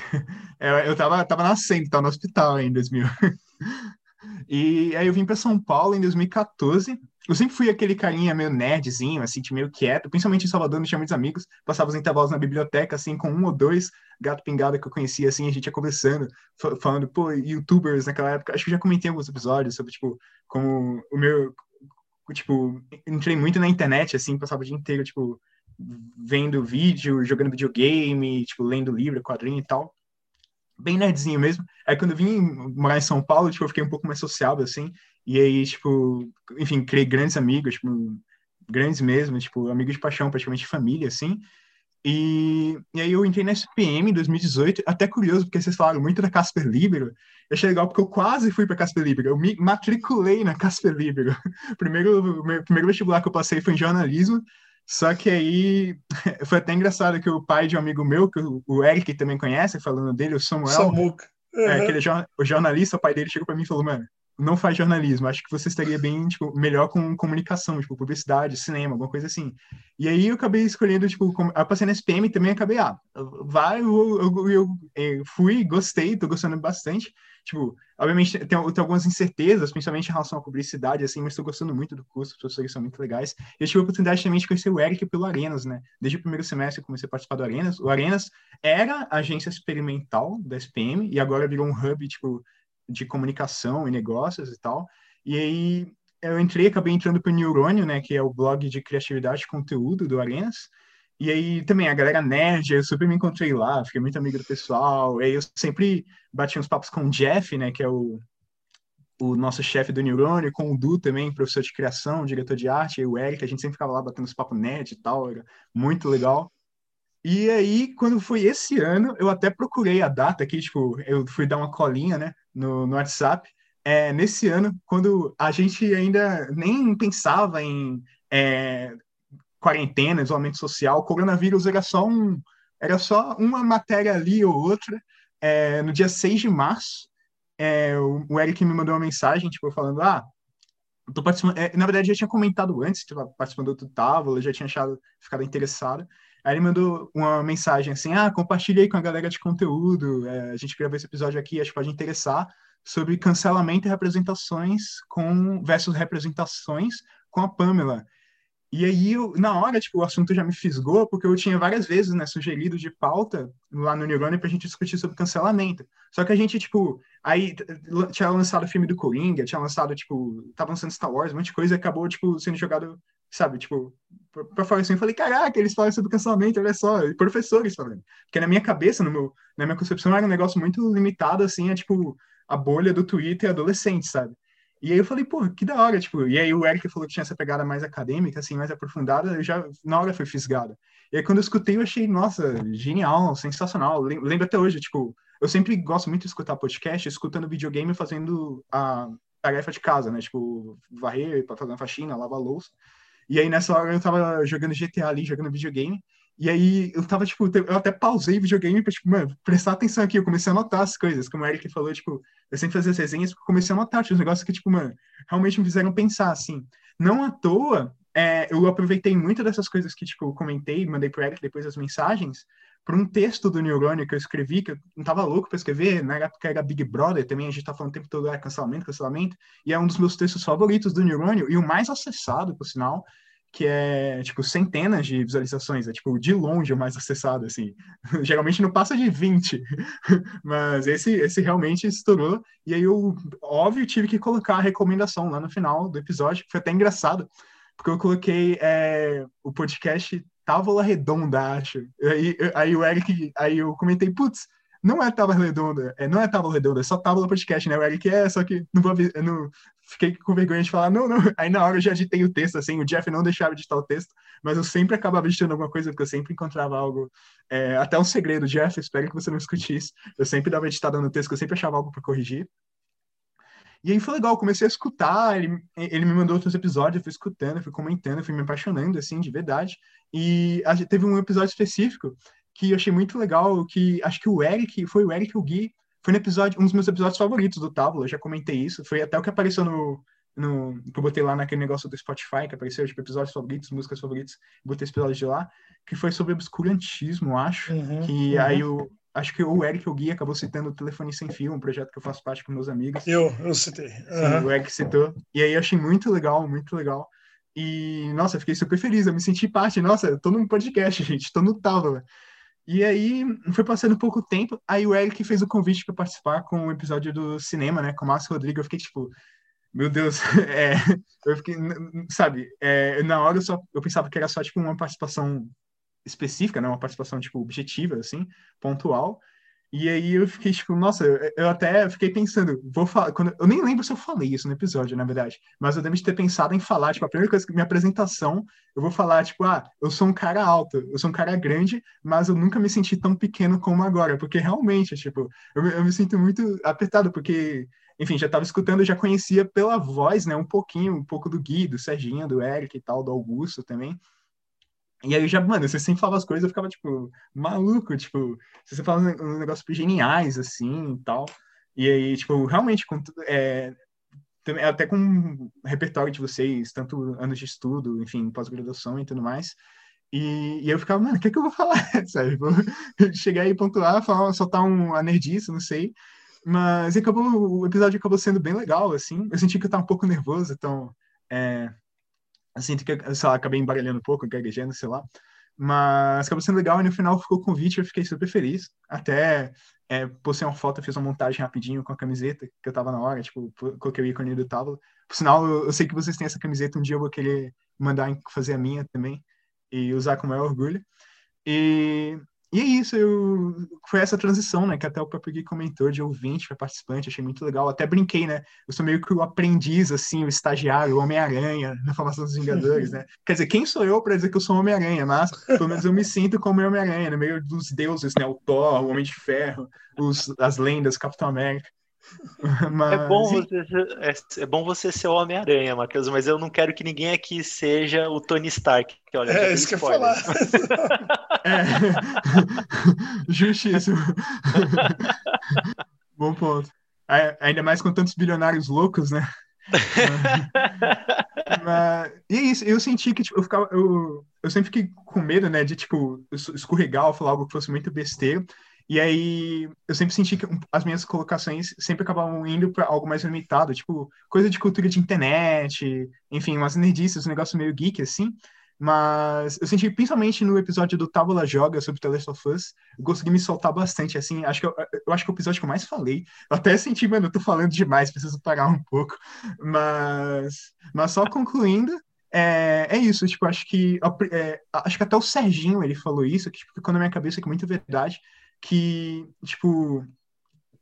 Eu, eu tava, tava nascendo, tava no hospital em 2000. E aí eu vim para São Paulo em 2014. Eu sempre fui aquele carinha meio nerdzinho, assim, meio quieto. Principalmente em Salvador, não tinha muitos amigos. Passava os intervalos na biblioteca, assim, com um ou dois gato pingado que eu conhecia, assim, a gente ia conversando, fa- falando, pô, youtubers naquela época. Acho que eu já comentei alguns episódios sobre, tipo, como o meu... Tipo, entrei muito na internet, assim, passava o dia inteiro, tipo, vendo vídeo, jogando videogame, tipo, lendo livro, quadrinho e tal. Bem nerdzinho mesmo. Aí quando eu vim morar em São Paulo, tipo, eu fiquei um pouco mais sociável, assim. E aí, tipo, enfim, criei grandes amigos, tipo, grandes mesmo, tipo, amigos de paixão, praticamente família, assim. E, e aí eu entrei na SPM em 2018, até curioso, porque vocês falaram muito da Casper Libero. Eu achei legal porque eu quase fui para Casper Libero. Eu me matriculei na Casper Libero. Primeiro, primeiro vestibular que eu passei foi em jornalismo, só que aí foi até engraçado que o pai de um amigo meu, que o- Eric também conhece, falando dele, o Samuel, Samuca. é, Uhum. aquele jor- o jornalista, o pai dele chegou pra mim e falou, mano, não faz jornalismo, acho que você estaria bem, tipo, melhor com comunicação, tipo, publicidade, cinema, alguma coisa assim. E aí eu acabei escolhendo, tipo, como, eu passei na SPM e também acabei, ah, vai, eu, eu, eu, eu, fui, gostei, tô gostando bastante. Tipo, obviamente tem, tem algumas incertezas, principalmente em relação à publicidade, assim, mas tô gostando muito do curso, os professores são muito legais. Eu tive a oportunidade também de conhecer o Eric pelo Arenas, né? Desde o primeiro semestre eu comecei a participar do Arenas. O Arenas era agência experimental da SPM e agora virou um hub, tipo, de comunicação e negócios e tal. E aí eu entrei, acabei entrando para o Neurônio, né, que é o blog de criatividade e conteúdo do Arenas. E aí também a galera nerd, eu super me encontrei lá, fiquei muito amigo do pessoal. E aí eu sempre bati uns papos com o Jeff, né, que é o, o nosso chefe do Neurônio, com o Du também, professor de criação, diretor de arte, e o Eric, a gente sempre ficava lá batendo uns papos nerd e tal, era muito legal. E aí, quando foi esse ano, eu até procurei a data aqui, tipo, eu fui dar uma colinha, né, no, no WhatsApp. É, nesse ano, quando a gente ainda nem pensava em é, quarentena, isolamento social, o coronavírus era só um, era só uma matéria ali ou outra. É, no dia 6 de março, é, o, o Eric me mandou uma mensagem, tipo, falando, ah, tô participando, é, na verdade, eu já tinha comentado antes, tipo, participando do Távola, já tinha achado, ficado interessado, Aí ele mandou uma mensagem assim: ah, compartilha aí com a galera de conteúdo. É, a gente gravou esse episódio aqui, acho que pode interessar, sobre cancelamento e representações com versus representações com a Pamela. E aí, eu, na hora, tipo, o assunto já me fisgou, porque eu tinha várias vezes, né, sugerido de pauta lá no Neurônio pra gente discutir sobre cancelamento. Só que a gente, tipo, aí tinha lançado o filme do Coringa, tinha lançado, tipo, tava lançando Star Wars, um monte de coisa, e acabou, tipo, sendo jogado sabe, tipo, pra falar assim, eu falei, caraca, eles falam sobre cancelamento, olha só, e professores falando. Porque na minha cabeça, no meu, na minha concepção, era um negócio muito limitado, assim, a, tipo, a bolha do Twitter adolescente, sabe? E aí eu falei, pô, que da hora, tipo, e aí o Eric falou que tinha essa pegada mais acadêmica, assim, mais aprofundada, eu já, na hora foi fisgada. E aí quando eu escutei, eu achei, nossa, genial, sensacional, lembro até hoje, tipo, eu sempre gosto muito de escutar podcast, escutando videogame fazendo a tarefa de casa, né, tipo, varrer, fazer uma faxina, lavar louça. E aí nessa hora eu tava jogando GTA ali, jogando videogame. E aí eu tava, tipo, eu até pausei o videogame pra, tipo, mano, prestar atenção aqui. Eu comecei a anotar as coisas, como o Eric falou, tipo, eu sempre fazia as resenhas comecei a anotar, os negócios que, tipo, mano, realmente me fizeram pensar, assim. Não à toa, é, eu aproveitei muito dessas coisas que, tipo, eu comentei, mandei pro Eric depois as mensagens, para um texto do Neurônio que eu escrevi, que eu não tava louco para escrever, na época era Big Brother também, a gente tá falando o tempo todo, era cancelamento, cancelamento, e é um dos meus textos favoritos do Neurônio, e o mais acessado, por sinal, que é, tipo, centenas de visualizações, é, tipo, de longe o mais acessado, assim. Geralmente não passa de 20, mas esse, esse realmente estourou, e aí eu, óbvio, tive que colocar a recomendação lá no final do episódio, que foi até engraçado, porque eu coloquei é, o podcast Távola Redonda, acho. Aí, aí o Eric, aí eu comentei, putz, não é tábua redonda, é, não é tábua redonda, é só tábua podcast, né? O Eric é, só que não vou não, fiquei com vergonha de falar, não, não. Aí na hora eu já editei o texto, assim, o Jeff não deixava de editar o texto, mas eu sempre acabava editando alguma coisa, porque eu sempre encontrava algo, é, até um segredo, Jeff, espero que você não escute isso. Eu sempre dava editada no texto, eu sempre achava algo para corrigir. E aí foi legal, comecei a escutar, ele, ele me mandou outros episódios, eu fui escutando, eu fui comentando, eu fui me apaixonando, assim, de verdade. E teve um episódio específico que eu achei muito legal, que acho que o Eric, foi o Eric o Gui, foi no episódio, um dos meus episódios favoritos do Tábula, eu já comentei isso, foi até o que apareceu no, no que eu botei lá naquele negócio do Spotify, que apareceu, tipo, episódios favoritos, músicas favoritas, botei esse episódio de lá, que foi sobre obscurantismo, acho, uhum, que uhum. aí o acho que o Eric o Gui acabou citando o Telefone Sem Fio, um projeto que eu faço parte com meus amigos. Eu, eu citei. Uhum. Sim, o Eric citou. E aí eu achei muito legal, muito legal. E, nossa, fiquei super feliz, eu me senti parte. Nossa, eu tô num podcast, gente, tô no Távola. E aí, foi passando pouco tempo, aí o Eric fez o convite para participar com o episódio do cinema, né, com o Márcio Rodrigo. Eu fiquei tipo, meu Deus, é, eu fiquei, sabe, é, na hora eu, só, eu pensava que era só tipo uma participação específica, né, uma participação tipo objetiva, assim, pontual. E aí eu fiquei tipo, nossa, eu, até fiquei pensando, vou falar, quando, eu nem lembro se eu falei isso no episódio, na verdade, mas eu devo ter pensado em falar, tipo, a primeira coisa que minha apresentação, eu vou falar, tipo, ah, eu sou um cara alto, eu sou um cara grande, mas eu nunca me senti tão pequeno como agora, porque realmente, tipo, eu, eu me sinto muito apertado, porque, enfim, já estava escutando, já conhecia pela voz, né, um pouquinho, um pouco do Gui, do Serginho, do Eric e tal, do Augusto também, e aí já, mano, você sempre falava as coisas, eu ficava, tipo, maluco, tipo, você fala um negócio geniais, assim, e tal. E aí, tipo, realmente, com, é, até com o repertório de vocês, tanto anos de estudo, enfim, pós-graduação e tudo mais. E, e, eu ficava, mano, o que, é que eu vou falar? Sabe? Vou chegar aí, pontuar, falar, soltar um nerdice, não sei. Mas acabou, o episódio acabou sendo bem legal, assim. Eu senti que eu tava um pouco nervoso, então. É, sinto que, sei lá, acabei embaralhando um pouco, gaguejando, sei lá. Mas acabou sendo legal e no final ficou o convite, eu fiquei super feliz. Até é, postei uma foto, fiz uma montagem rapidinho com a camiseta, que eu tava na hora, tipo, coloquei o ícone do tábua. Por sinal, eu, eu, sei que vocês têm essa camiseta, um dia eu vou querer mandar fazer a minha também e usar com maior orgulho. E e é isso, eu... foi essa transição, né, que até o próprio Gui comentou, de ouvinte para participante, achei muito legal. Até brinquei, né, eu sou meio que o aprendiz, assim, o estagiário, o Homem-Aranha na formação dos Vingadores, né. Quer dizer, quem sou eu para dizer que eu sou Homem-Aranha? Mas, pelo menos eu me sinto como Homem-Aranha, no meio dos deuses, né, o Thor, o Homem de Ferro, os, as lendas, Capitão América. Mas... É, bom você, é, é, bom você ser o Homem-Aranha, Matheus, mas eu não quero que ninguém aqui seja o Tony Stark. Que, olha, é, isso que eu ia falar. é. Justíssimo. bom ponto. Ainda mais com tantos bilionários loucos, né? mas, e é isso, eu senti que tipo, eu, ficava, eu, eu sempre fiquei com medo, né, de tipo, escorregar ou falar algo que fosse muito besteira. E aí eu sempre senti que as minhas colocações sempre acabavam indo para algo mais limitado, tipo, coisa de cultura de internet, enfim, umas nerdices, um negócio meio geek, assim. Mas eu senti, principalmente no episódio do Tábula Joga sobre The Last of Us, eu consegui me soltar bastante, assim, acho que eu, eu, acho que é o episódio que eu mais falei. Eu até senti, mano, eu tô falando demais, preciso parar um pouco. Mas, mas só concluindo, é, é isso, tipo, acho que é, acho que até o Serginho ele falou isso, que tipo, ficou na minha cabeça que é muito verdade que, tipo,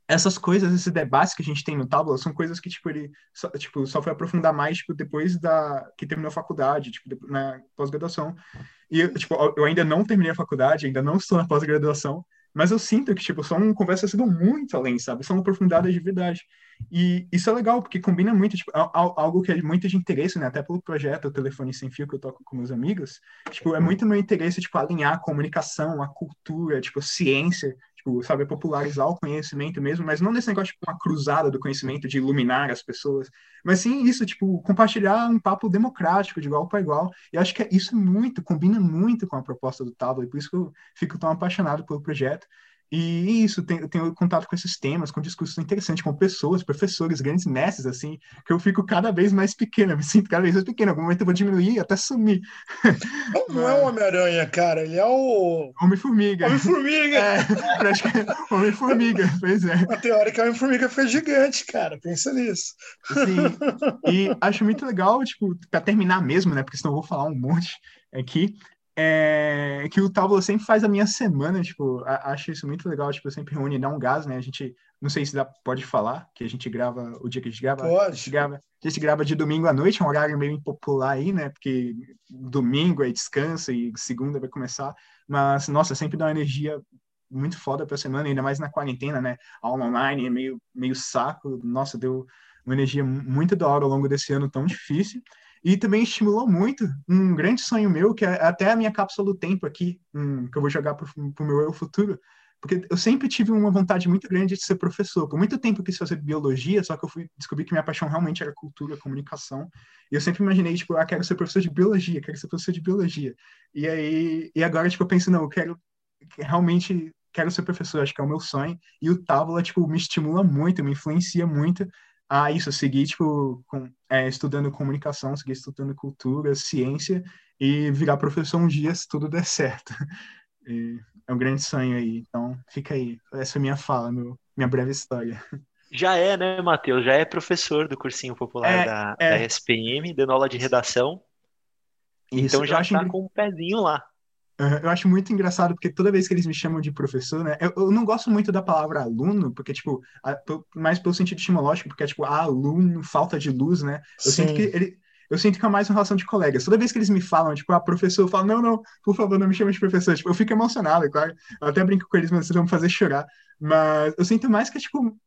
essas coisas, esses debates que a gente tem no Tábua, são coisas que, tipo, ele só, tipo, só foi aprofundar mais, tipo, depois da, que terminou a faculdade, tipo, na pós-graduação. E, tipo, eu ainda não terminei a faculdade, ainda não estou na pós-graduação, mas eu sinto que, tipo, são conversas que vão muito além, sabe? São aprofundadas de verdade. E isso é legal, porque combina muito, tipo, algo que é muito de interesse, né? Até pelo projeto o Telefone Sem Fio que eu toco com meus amigos. Tipo, é muito meu interesse, tipo, alinhar a comunicação, a cultura, tipo, ciência, tipo, sabe, popularizar o conhecimento mesmo, mas não nesse negócio, tipo, uma cruzada do conhecimento de iluminar as pessoas, mas sim isso, tipo, compartilhar um papo democrático, de igual para igual. E acho que é isso muito, combina muito com a proposta do e por isso que eu fico tão apaixonado pelo projeto. E isso, tenho, tenho contato com esses temas, com discursos interessantes, com pessoas, professores, grandes mestres, assim, que eu fico cada vez mais pequena, me sinto cada vez mais pequena. Em algum momento eu vou diminuir até sumir. Não, é o Homem-Aranha, cara, ele é o. Homem-Formiga. Homem-Formiga! É, praticamente. Homem-Formiga, pois é. A teórica é Homem-Formiga foi gigante, cara, pensa nisso. Sim. E acho muito legal, tipo, para terminar mesmo, né, porque senão eu vou falar um monte aqui é, que o Tábua sempre faz a minha semana, tipo, a, acho isso muito legal, tipo, sempre reúne, dá um gás, né, a gente, não sei se dá, pode falar, que a gente grava, o dia que a gente grava, pode. A gente grava, a gente grava de domingo à noite, é um horário meio impopular aí, né, porque domingo aí descansa e segunda vai começar, mas, nossa, sempre dá uma energia muito foda pra semana, ainda mais na quarentena, né, aula online é meio, meio saco, nossa, deu uma energia muito da hora ao longo desse ano tão difícil, e também estimulou muito um grande sonho meu, que é até a minha cápsula do tempo aqui, um, que eu vou jogar para o meu eu futuro, porque eu sempre tive uma vontade muito grande de ser professor. Por muito tempo eu quis fazer biologia, só que eu fui descobrir que minha paixão realmente era cultura, comunicação. E eu sempre imaginei, tipo, ah, quero ser professor de biologia, quero ser professor de biologia. E aí, e agora, tipo, eu penso, não, eu quero realmente quero ser professor, acho que é o meu sonho. E o Távola, tipo, me estimula muito, me influencia muito a isso, seguir, tipo, com, é, estudando comunicação, seguir estudando cultura, ciência e virar professor um dia se tudo der certo. E é um grande sonho aí. Então, fica aí. Essa é a minha fala, meu, minha breve história. Já é, né, Matheus? Já é professor do cursinho popular é, da, é. da SPM, dando aula de redação. Isso, então já está com um pezinho lá. Eu acho muito engraçado, porque toda vez que eles me chamam de professor, né? Eu, eu não gosto muito da palavra aluno, porque, tipo, a, mais pelo sentido etimológico, porque é tipo, aluno, falta de luz, né? Eu Sim. sinto que ele. Eu sinto que é mais uma relação de colegas. Toda vez que eles me falam, tipo, ah, professor, eu falo, não, não, por favor, não me chame de professor. Tipo, eu fico emocionado, é claro. Eu até brinco com eles, mas vocês vão me fazer chorar. Mas eu sinto mais que, tipo,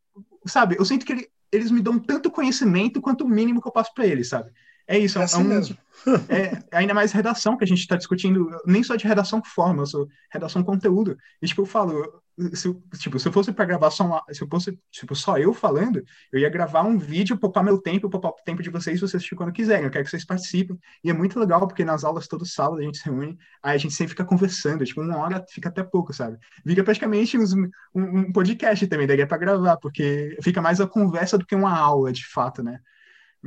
sabe? Eu sinto que ele, eles me dão tanto conhecimento quanto o mínimo que eu passo para eles, sabe? É isso, é, é assim um, mesmo. é, ainda mais redação que a gente está discutindo, nem só de redação forma, sou redação conteúdo. E, tipo, eu falo, se, tipo, se eu fosse para gravar só uma, se eu fosse tipo, só eu falando, eu ia gravar um vídeo, poupar meu tempo, poupar o tempo de vocês, vocês assistirem quando quiserem. Eu quero que vocês participem. E é muito legal, porque nas aulas todo sábado a gente se reúne, aí a gente sempre fica conversando, tipo, uma hora fica até pouco, sabe? Vira praticamente uns, um, um podcast também, daria para gravar, porque fica mais a conversa do que uma aula, de fato, né?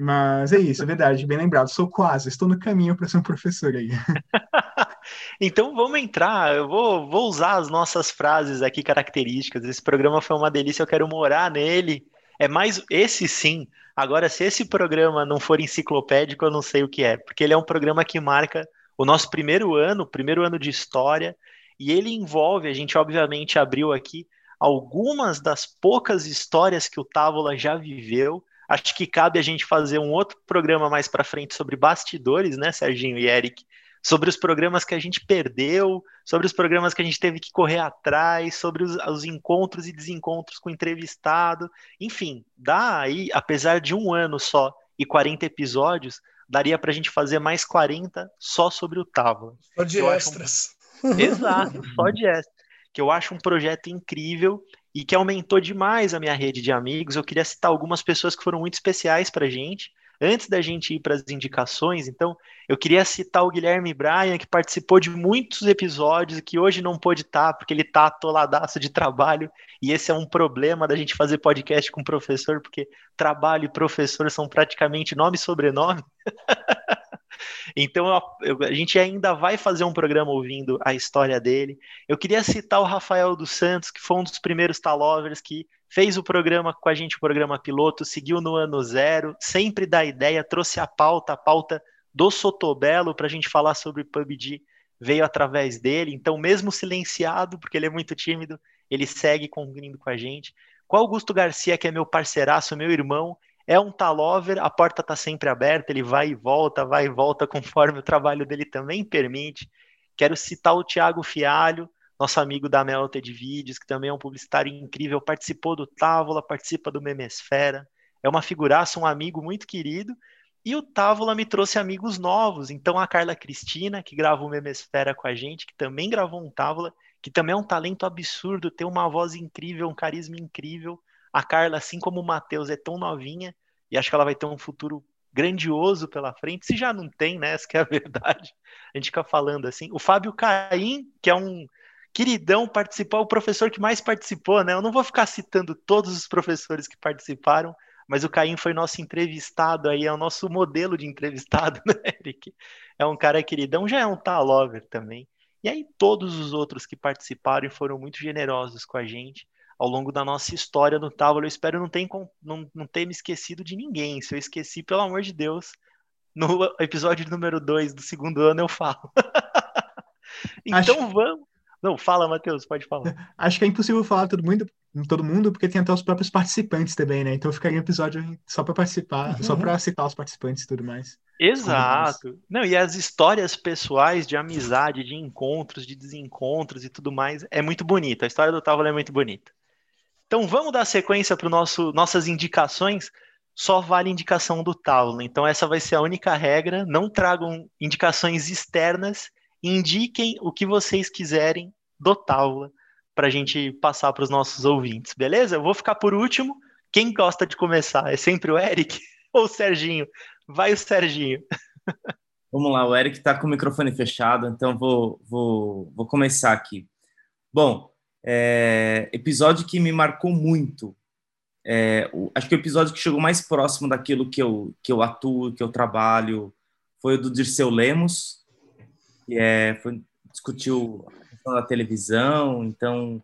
Mas é isso, é verdade, bem lembrado. Sou quase, estou no caminho para ser um professor aí. então vamos entrar. Eu vou, vou usar as nossas frases aqui características. Esse programa foi uma delícia, eu quero morar nele. É mais esse sim. Agora, se esse programa não for enciclopédico, eu não sei o que é, porque ele é um programa que marca o nosso primeiro ano, primeiro ano de história, e ele envolve, a gente obviamente abriu aqui algumas das poucas histórias que o Távola já viveu Acho que cabe a gente fazer um outro programa mais para frente sobre bastidores, né, Serginho e Eric? Sobre os programas que a gente perdeu, sobre os programas que a gente teve que correr atrás, sobre os, os encontros e desencontros com o entrevistado. Enfim, dá aí, apesar de um ano só e 40 episódios, daria para a gente fazer mais 40 só sobre o Tava. Só de extras. Um... Exato, só de extras. Que eu acho um projeto incrível e que aumentou demais a minha rede de amigos. Eu queria citar algumas pessoas que foram muito especiais para a gente. Antes da gente ir para as indicações, então, eu queria citar o Guilherme Bryan, que participou de muitos episódios e que hoje não pôde estar, tá, porque ele está atoladaço de trabalho, e esse é um problema da gente fazer podcast com professor, porque trabalho e professor são praticamente nome e sobrenome. Então eu, a gente ainda vai fazer um programa ouvindo a história dele. Eu queria citar o Rafael dos Santos, que foi um dos primeiros talovers que fez o programa com a gente, o programa piloto, seguiu no ano zero, sempre dá ideia, trouxe a pauta, a pauta do Sotobelo para a gente falar sobre PUBG veio através dele. Então, mesmo silenciado, porque ele é muito tímido, ele segue convindo com a gente. Com Augusto Garcia, que é meu parceiraço, meu irmão, é um talover, a porta está sempre aberta, ele vai e volta, vai e volta conforme o trabalho dele também permite. Quero citar o Thiago Fialho, nosso amigo da Melted Vídeos, que também é um publicitário incrível, participou do Távola, participa do Memesfera, é uma figuraça, um amigo muito querido, e o Távola me trouxe amigos novos, então a Carla Cristina, que grava o Memesfera com a gente, que também gravou um Távola, que também é um talento absurdo, tem uma voz incrível, um carisma incrível, a Carla, assim como o Matheus, é tão novinha e acho que ela vai ter um futuro grandioso pela frente, se já não tem, né? Essa é a verdade. A gente fica falando assim. O Fábio Caim, que é um queridão, participou, o professor que mais participou, né? Eu não vou ficar citando todos os professores que participaram, mas o Caim foi nosso entrevistado aí, é o nosso modelo de entrevistado, né, Eric? É um cara queridão, já é um talover também. E aí todos os outros que participaram e foram muito generosos com a gente ao longo da nossa história no Távola. Eu espero não ter, não, não ter me esquecido de ninguém. Se eu esqueci, pelo amor de Deus, no episódio número 2 do segundo ano eu falo. então Acho... vamos. Não, fala, Matheus, pode falar. Acho que é impossível falar todo mundo, todo mundo, porque tem até os próprios participantes também, né? Então ficaria um episódio só para participar, uhum. só para citar os participantes e tudo mais. Exato. Não, e as histórias pessoais de amizade, de encontros, de desencontros e tudo mais, é muito bonita. A história do Távola é muito bonita. Então vamos dar sequência para nosso nossas indicações. Só vale indicação do Taulo. Então essa vai ser a única regra. Não tragam indicações externas. Indiquem o que vocês quiserem do Taula para a gente passar para os nossos ouvintes, beleza? Eu vou ficar por último. Quem gosta de começar? É sempre o Eric ou o Serginho? Vai o Serginho. Vamos lá, o Eric está com o microfone fechado, então vou, vou, vou começar aqui. Bom, é, episódio que me marcou muito. É, o, acho que o episódio que chegou mais próximo daquilo que eu, que eu atuo, que eu trabalho, foi o do Dirceu Lemos, que é, foi, discutiu a questão da televisão. Então,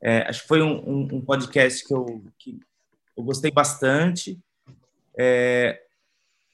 é, acho que foi um, um, um, podcast que eu, que eu gostei bastante. É,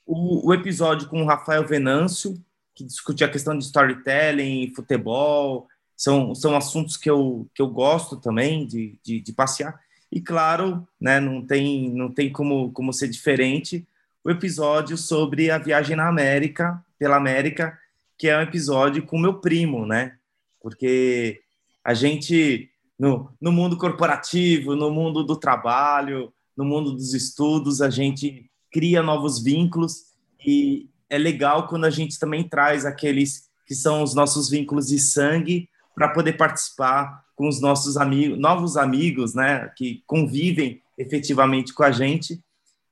o, o, episódio com o Rafael Venâncio, que discutia a questão de storytelling, futebol, são, são assuntos que eu, que eu gosto também de, de, de, passear. E claro, né, não tem, não tem como, como ser diferente o episódio sobre a viagem na América, pela América, que é um episódio com meu primo, né? Porque a gente, no, no mundo corporativo, no mundo do trabalho, no mundo dos estudos, a gente cria novos vínculos e é legal quando a gente também traz aqueles que são os nossos vínculos de sangue para poder participar com os nossos amigos, novos amigos, né, que convivem efetivamente com a gente.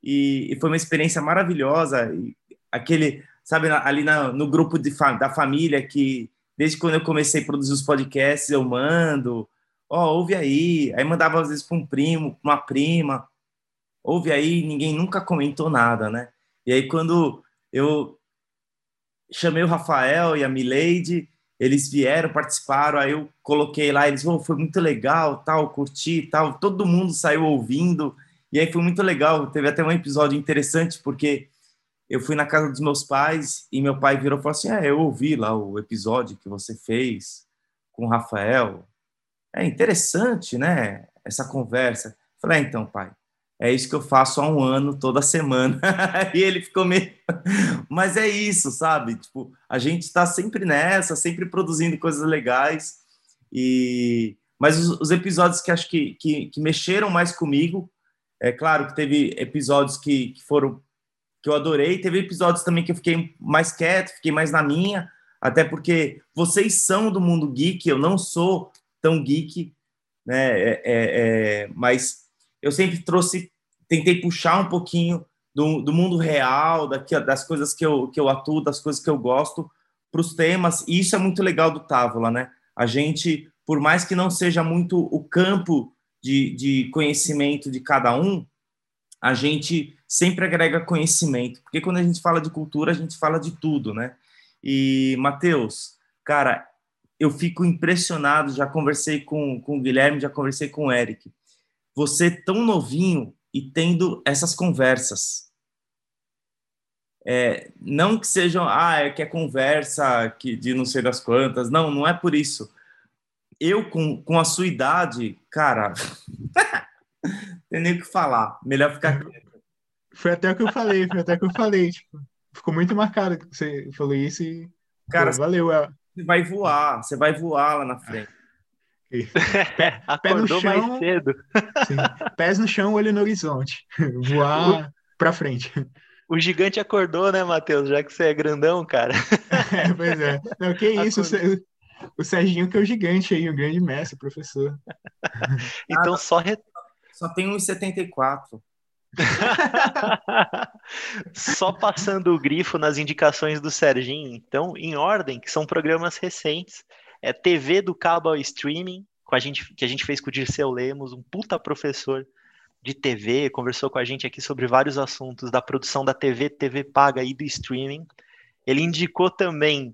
E, e foi uma experiência maravilhosa. E aquele, sabe, ali na, no grupo de, da família que desde quando eu comecei a produzir os podcasts eu mando, ó, oh, ouve aí. Aí mandava às vezes para um primo, uma prima, ouve aí. Ninguém nunca comentou nada, né? E aí quando eu chamei o Rafael e a Milady, eles vieram, participaram, aí eu coloquei lá, eles, oh, foi muito legal, tal, curti, tal, todo mundo saiu ouvindo, e aí foi muito legal, teve até um episódio interessante, porque eu fui na casa dos meus pais, e meu pai virou e falou assim, é, eu ouvi lá o episódio que você fez com o Rafael, é interessante, né, essa conversa. Eu falei, é, então, pai, é isso que eu faço há um ano, toda semana. e ele ficou meio. Mas é isso, sabe? Tipo, a gente está sempre nessa, sempre produzindo coisas legais. E mas os, os episódios que acho que, que, que, mexeram mais comigo, é claro que teve episódios que, que foram que eu adorei, teve episódios também que eu fiquei mais quieto, fiquei mais na minha, até porque vocês são do mundo geek, eu não sou tão geek, né? É, é, é, mas eu sempre trouxe, tentei puxar um pouquinho do, do mundo real, daqui, das coisas que eu, que eu atuo, das coisas que eu gosto, para os temas, e isso é muito legal do Távola, né? A gente, por mais que não seja muito o campo de, de conhecimento de cada um, a gente sempre agrega conhecimento, porque quando a gente fala de cultura, a gente fala de tudo, né? E, Matheus, cara, eu fico impressionado, já conversei com, com o Guilherme, já conversei com o Eric você tão novinho e tendo essas conversas. É, não que sejam, ah, é que é conversa que de não sei das quantas. Não, não é por isso. Eu, com, com a sua idade, cara, tem nem o que falar. Melhor ficar Foi até o que eu falei, foi até o que eu falei. Tipo, ficou muito marcado que você falou isso e. Cara, pô, valeu. É. Você vai voar, você vai voar lá na frente. Pé, pé chão, mais cedo. Sim, pés no chão, olho no horizonte. Voar para frente. O gigante acordou, né, Matheus? Já que você é grandão, cara. É, pois é. Não, que isso, o Serginho que é o gigante aí, o grande mestre, professor. então ah, só re... só tem 1,74. Só passando o grifo nas indicações do Serginho, então, em ordem, que são programas recentes é TV do cabo ao streaming, com a gente, que a gente fez com o Dirceu Lemos, um puta professor de TV, conversou com a gente aqui sobre vários assuntos da produção da TV, TV paga e do streaming. Ele indicou também,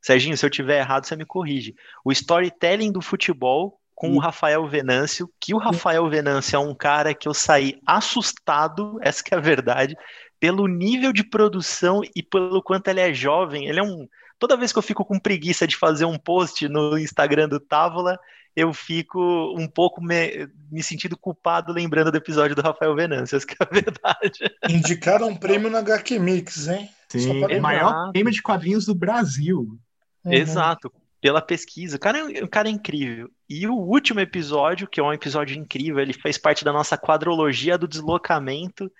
Serginho, se eu tiver errado, você me corrige, o storytelling do futebol com o Rafael Venâncio, que o Rafael Venâncio é um cara que eu saí assustado, essa é a verdade, pelo nível de produção e pelo quanto ele é jovem. Ele é um toda vez que eu fico com preguiça de fazer um post no Instagram do Távola, eu fico um pouco me, me sentindo culpado lembrando do episódio do Rafael Venâncias, que é a verdade. Indicaram um prêmio na HQ Mix, hein? Sim, o maior prêmio de quadrinhos do Brasil. Uhum. Exato, pela pesquisa. O cara, é, o cara é incrível. E o último episódio, que é um episódio incrível, ele fez parte da nossa quadrologia do deslocamento,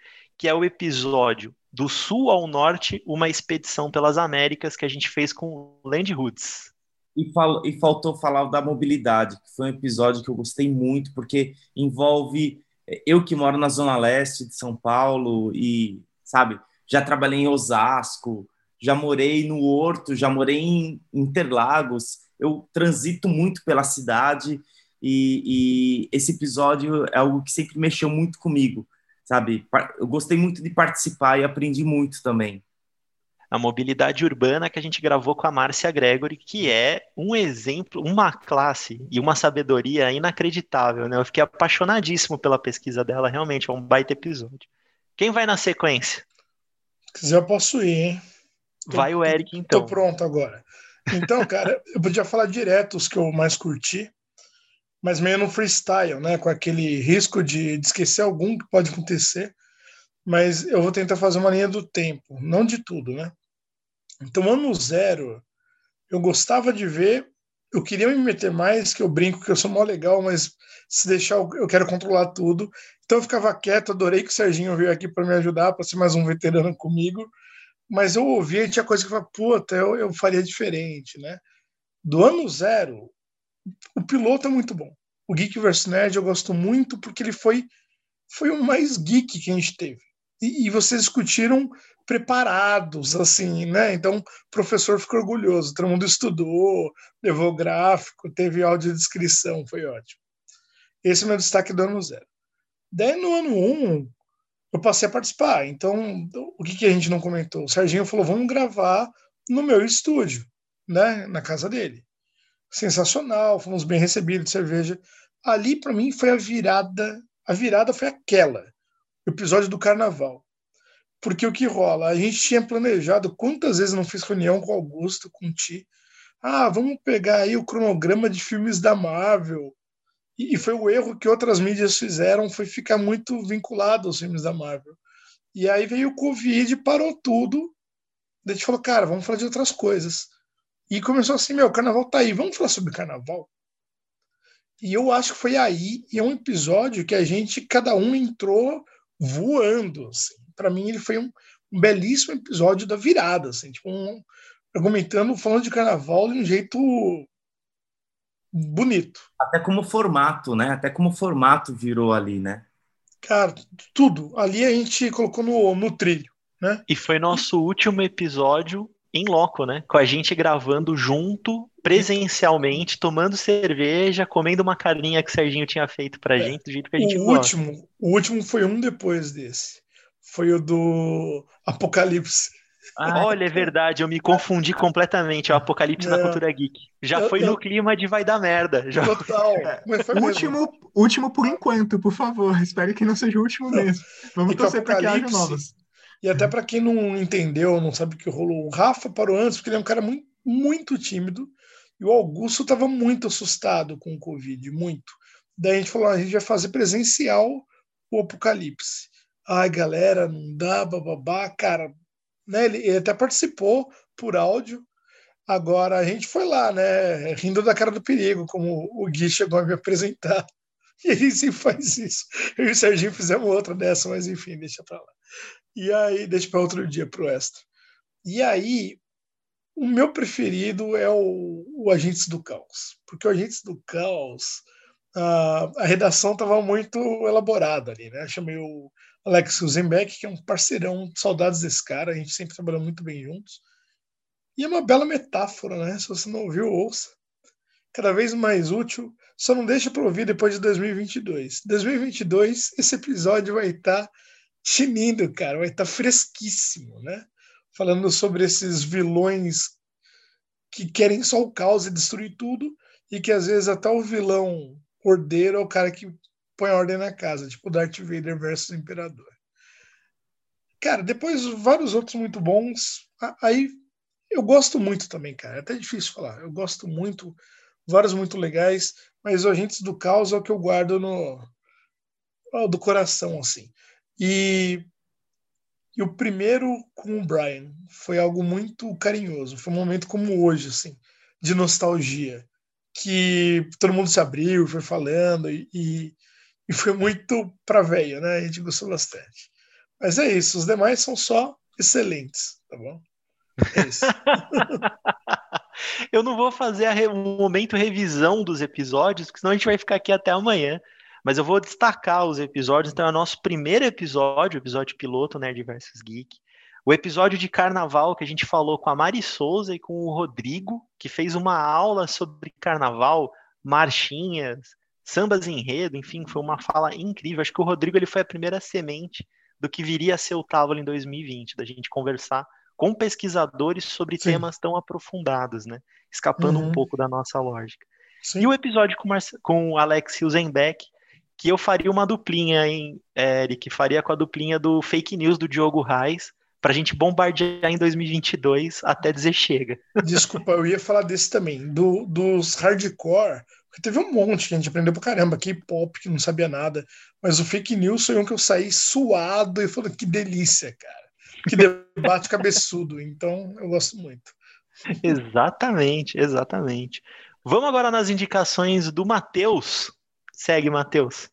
que é o episódio do sul ao norte, uma expedição pelas Américas que a gente fez com Land Roots. E, fal e faltou falar da mobilidade, que foi um episódio que eu gostei muito, porque envolve eh, eu que moro na zona leste de São Paulo e, sabe, já trabalhei em Osasco, já morei no Horto, já morei em Interlagos, eu transito muito pela cidade e, e esse episódio é algo que sempre mexeu muito comigo, sabe? Eu gostei muito de participar e aprendi muito também. A mobilidade urbana que a gente gravou com a Márcia Gregory, que é um exemplo, uma classe e uma sabedoria inacreditável, né? Eu fiquei apaixonadíssimo pela pesquisa dela, realmente é um baita episódio. Quem vai na sequência? Se quiser, eu posso ir, hein? Vai o Eric, então. Tô pronto agora. Então, cara, eu podia falar direto os que eu mais curti mas meio no freestyle, né? Com aquele risco de, de esquecer algum que pode acontecer. Mas eu vou tentar fazer uma linha do tempo, não de tudo, né? Então, ano zero, eu gostava de ver, eu queria me meter mais, que eu brinco que eu sou mó legal, mas se deixar eu quero controlar tudo. Então eu ficava quieto, adorei que o Serginho veio aqui para me ajudar, para ser mais um veterano comigo. Mas eu ouvia e tinha coisa que eu falava, puta, eu, eu faria diferente, né? Do ano zero, o piloto é muito bom. O Geek vs Nerd eu gosto muito porque ele foi, foi o mais geek que a gente teve. E, e vocês discutiram preparados, assim, né? Então, o professor ficou orgulhoso. Todo mundo estudou, levou gráfico, teve audiodescrição, foi ótimo. Esse é o meu destaque do ano zero. Daí, no ano um, eu passei a participar. Então, o que, que a gente não comentou? O Serginho falou: vamos gravar no meu estúdio, né? Na casa dele. Sensacional, fomos bem recebidos de cerveja. Ali, para mim, foi a virada. A virada foi aquela, o episódio do carnaval. Porque o que rola? A gente tinha planejado, quantas vezes não fiz reunião com o Augusto, com o Ti? Ah, vamos pegar aí o cronograma de filmes da Marvel. E, foi o erro que outras mídias fizeram, foi ficar muito vinculado aos filmes da Marvel. E aí veio o Covid, parou tudo. Daí a gente falou, cara, vamos falar de outras coisas. E começou assim, meu, o carnaval tá aí, vamos falar sobre carnaval? E eu acho que foi aí, e é um episódio que a gente, cada um entrou voando. Assim para mim ele foi um, um, belíssimo episódio da virada, assim, tipo um, argumentando, falando de carnaval de um jeito bonito. Até como formato, né? Até como formato virou ali, né? Cara, tudo. Ali a gente colocou no, no trilho, né? E foi nosso último episódio em loco, né? Com a gente gravando junto, presencialmente, tomando cerveja, comendo uma carninha que o Serginho tinha feito pra é. gente, do jeito que a gente o gosta. Último, o último foi um depois desse foi o do Apocalipse. Ah, olha, é verdade, eu me confundi completamente. É o Apocalipse da Cultura Geek. Já eu, foi eu... no clima de vai dar merda. Já... Total. Mas foi último, último por enquanto, por favor. Espero que não seja o último mesmo. Vamos torcer para que haja novos. E até para quem não entendeu, não sabe o que rolou, o Rafa parou antes, porque ele é um cara muito, muito tímido. E o Augusto estava muito assustado com o Covid, muito. Daí a gente falou: ah, a gente vai fazer presencial o Apocalipse ai galera, não dá, bababá, cara, né? Ele, ele até participou por áudio. Agora a gente foi lá, né? Rindo da cara do perigo, como o Gui chegou a me apresentar. E ele sim faz isso. Eu e o Serginho fizemos outra dessa, mas enfim, deixa pra lá. E aí, deixa para outro dia pro extra. E aí, o meu preferido é o, o Agentes do Caos. Porque o Agentes do Caos, a, a redação estava muito elaborada ali, né? chamei o Alex Rosenbeck, que é um parceirão, saudades desse cara, a gente sempre trabalhou muito bem juntos. E é uma bela metáfora, né? Se você não ouviu, ouça. Cada vez mais útil, só não deixa para ouvir depois de 2022. 2022, esse episódio vai estar tá tinindo, cara, vai estar tá fresquíssimo, né? Falando sobre esses vilões que querem só o caos e destruir tudo, e que às vezes até o vilão ordeiro é o cara que põe ordem na casa, tipo Darth Vader versus Imperador. Cara, depois vários outros muito bons. Aí eu gosto muito também, cara. É até difícil falar. Eu gosto muito, vários muito legais, mas o Agentes do Caos é o que eu guardo no do coração, assim. E, e o primeiro com o Brian foi algo muito carinhoso. Foi um momento como hoje, assim, de nostalgia, que todo mundo se abriu, foi falando e, e e foi muito pra velha, né? A gente gostou bastante. Mas é isso, os demais são só excelentes, tá bom? É isso. Eu não vou fazer um momento revisão dos episódios, porque senão a gente vai ficar aqui até amanhã. Mas eu vou destacar os episódios. Então, é o nosso primeiro episódio, o episódio piloto, Nerd vs Geek. O episódio de carnaval que a gente falou com a Mari Souza e com o Rodrigo, que fez uma aula sobre carnaval, marchinhas, sambas enredo, enfim, foi uma fala incrível. Acho que o Rodrigo ele foi a primeira semente do que viria a ser o Távola em 2020, da gente conversar com pesquisadores sobre Sim. temas tão aprofundados, né? Escapando uhum. um pouco da nossa lógica. Sim. E o episódio com, Marce... com o Alex Hilsenbeck, que eu faria uma duplinha, hein, Eric? Faria com a duplinha do fake news do Diogo Reis, pra gente bombardear em 2022 até dizer chega. Desculpa, eu ia falar desse também. Do, dos hardcore, porque teve um monte que a gente aprendeu pra caramba, K-pop, que não sabia nada. Mas o fake news foi um que eu saí suado e falando que delícia, cara. Que debate cabeçudo. Então, eu gosto muito. Exatamente, exatamente. Vamos agora nas indicações do Matheus. Segue, Matheus.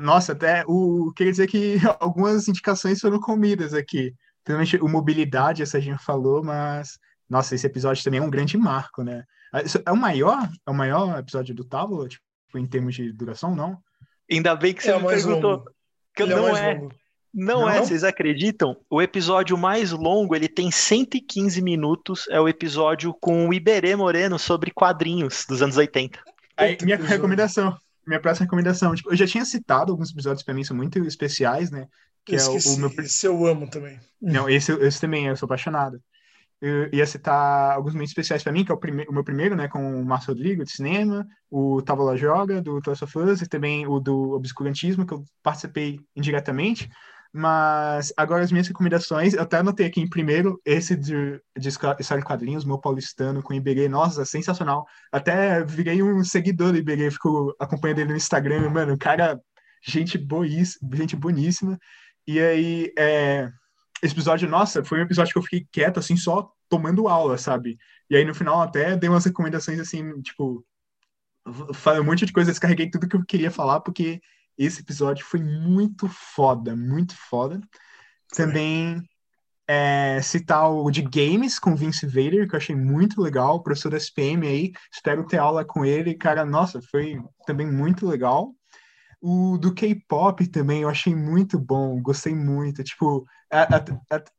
Nossa, até o queria dizer que algumas indicações foram comidas aqui. Principalmente o mobilidade, essa a gente falou, mas nossa, esse episódio também é um grande marco, né? Ah, é o maior? É o maior episódio do Tábua, tipo, em termos de duração, não? Ainda bem que você É me mais perguntou. longo. Que Ele não mais é. longo. Não, Não? é, vocês acreditam? O episódio mais longo, ele tem 115 minutos, é o episódio com o Iberê Moreno sobre quadrinhos dos anos 80. Aí, minha episódio. recomendação, minha próxima recomendação, tipo, eu já tinha citado alguns episódios pra mim, são muito especiais, né? Que é o, Esqueci. o meu Esse eu amo também. Não, esse, esse também, eu sou apaixonado. Eu ia citar alguns muito especiais pra mim, que é o, prime o meu primeiro, né, com o Márcio Rodrigo, de cinema, o Távola Joga, do Toast of Us, e também o do Obscurantismo, que eu participei indiretamente. Mas agora as minhas recomendações, eu até anotei aqui em primeiro, esse de, de História em Quadrinhos, meu paulistano com Iberê, nossa, sensacional. Até virei um seguidor do Iberê, fico acompanhando ele no Instagram, mano, cara, gente boíssima, gente boníssima. E aí, é, esse episódio, nossa, foi um episódio que eu fiquei quieto, assim, só tomando aula, sabe? E aí no final até dei umas recomendações, assim, tipo, falei um monte de coisa, descarreguei tudo que eu queria falar, porque esse episódio foi muito foda, muito foda. Também é, citar o de games com Vince Vader, que eu achei muito legal, professor da SPM aí, espero ter aula com ele, cara, nossa, foi também muito legal. O do K-pop também eu achei muito bom, gostei muito. Tipo,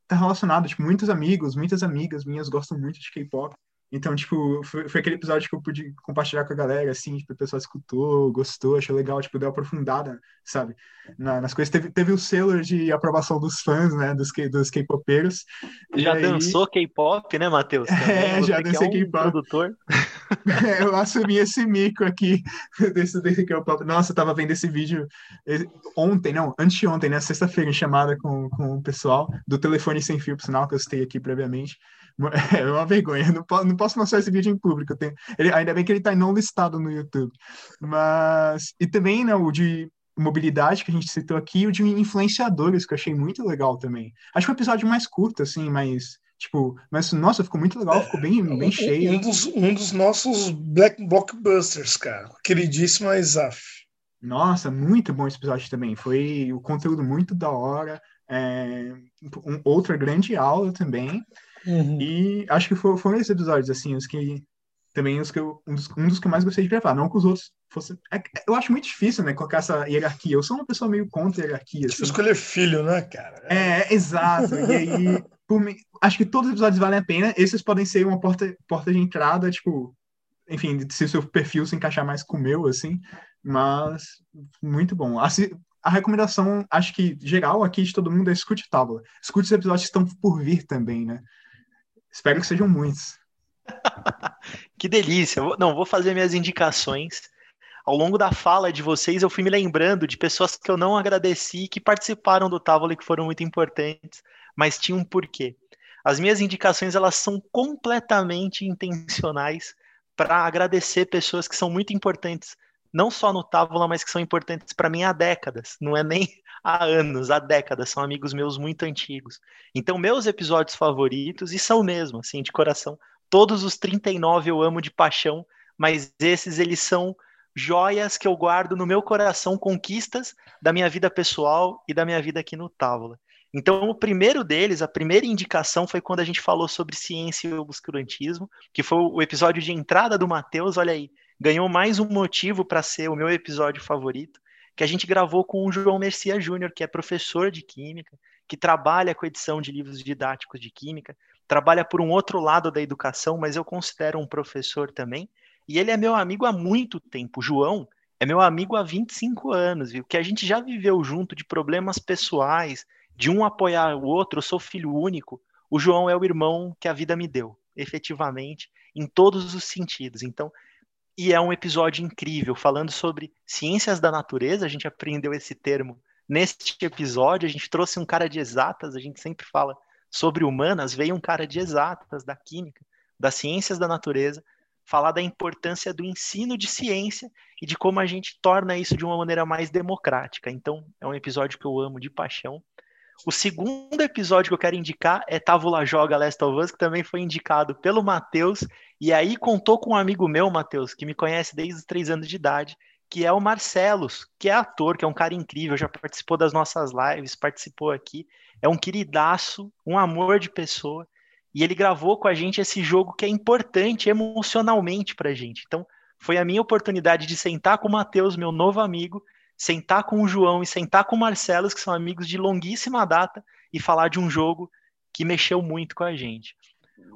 tá relacionado, tipo, muitos amigos, muitas amigas minhas gostam muito de K-pop. Então, tipo, foi, foi aquele episódio que eu pude compartilhar com a galera, assim, tipo, o pessoal escutou, gostou, achou legal, tipo, deu aprofundada, sabe, na- nas coisas. Teve, teve o selo de aprovação dos fãs, né, dos, dos K-popeiros. Já aí- dançou K-pop, né, Matheus? É, já que dancei é um K-pop. produtor. eu assumi esse mico aqui desse, desse K-pop. Nossa, eu tava vendo esse vídeo ontem, não, anteontem, né? Sexta-feira, em chamada com, com o pessoal do telefone sem fio, por sinal, que eu citei aqui previamente. É uma vergonha, não, po- não posso mostrar esse vídeo em público. tenho- ele- ainda bem que ele tá não listado no YouTube. Mas. E também, né, o de mobilidade que a gente citou aqui, e o de influenciadores, que eu achei muito legal também. Acho que é um episódio mais curto, assim, mas. Tipo, mas nossa, ficou muito legal, ficou bem, bem Um- cheio. Um dos, um dos nossos Black Blockbusters, cara. Queridíssimo Isaf. Nossa, muito bom esse episódio também. Foi o conteúdo muito da hora. É, um- outra grande aula também. Uhum. E acho que for- foram esses episódios, assim, os que. Também os que eu, um, dos, um dos que eu mais gostei de gravar. Não que os outros fossem. é eu acho muito difícil, né, colocar essa hierarquia. Eu sou uma pessoa meio contra a hierarquia. Tipo, assim. escolher filho, né, cara? É, exato. E aí, por mim, acho que todos os episódios valem a pena. Esses podem ser uma porta, porta de entrada, tipo, enfim, se o seu perfil se encaixar mais com o meu, assim. Mas, muito bom. Assi- a recomendação, acho que geral aqui de todo mundo é escute Tábua. Escute os episódios que estão por vir também, né? Espero que sejam muitos. Que delícia. Não, vou fazer minhas indicações. Ao longo da fala de vocês, eu fui me lembrando de pessoas que eu não agradeci, que participaram do Távola e que foram muito importantes, mas tinham um porquê. As minhas indicações, elas são completamente intencionais para agradecer pessoas que são muito importantes, não só no Távola, mas que são importantes para mim há décadas. Não é nem há anos, há décadas. São amigos meus muito antigos. Então, meus episódios favoritos, e são mesmo, assim, de coração, todos os 39 eu amo de paixão, mas esses eles são joias que eu guardo no meu coração, conquistas da minha vida pessoal e da minha vida aqui no Távola. Então, o primeiro deles, a primeira indicação foi quando a gente falou sobre ciência e obscurantismo, que foi o episódio de entrada do Matheus, olha aí, ganhou mais um motivo para ser o meu episódio favorito, que a gente gravou com o João Mercia Júnior, que é professor de química, que trabalha com edição de livros didáticos de química, trabalha por um outro lado da educação, mas eu considero um professor também. E ele é meu amigo há muito tempo. João é meu amigo há 25 anos, viu? Que a gente já viveu junto de problemas pessoais, de um apoiar o outro. Eu sou filho único. O João é o irmão que a vida me deu, efetivamente, em todos os sentidos. Então, e é um episódio incrível, falando sobre ciências da natureza. A gente aprendeu esse termo neste episódio. A gente trouxe um cara de exatas, a gente sempre fala sobre humanas, veio um cara de exatas, da química, das ciências da natureza, falar da importância do ensino de ciência e de como a gente torna isso de uma maneira mais democrática. Então, é um episódio que eu amo de paixão. O segundo episódio que eu quero indicar é Távola Joga Last of Us, que também foi indicado pelo Matheus, e aí contou com um amigo meu, Matheus, que me conhece desde os três anos de idade, que é o Marcelos, que é ator, que é um cara incrível, já participou das nossas lives, participou aqui, é um queridaço, um amor de pessoa, E ele gravou com a gente esse jogo que é importante emocionalmente para a gente. Então, foi a minha oportunidade de sentar com o Matheus, meu novo amigo, sentar com o João e sentar com o Marcelo, que são amigos de longuíssima data, e falar de um jogo que mexeu muito com a gente.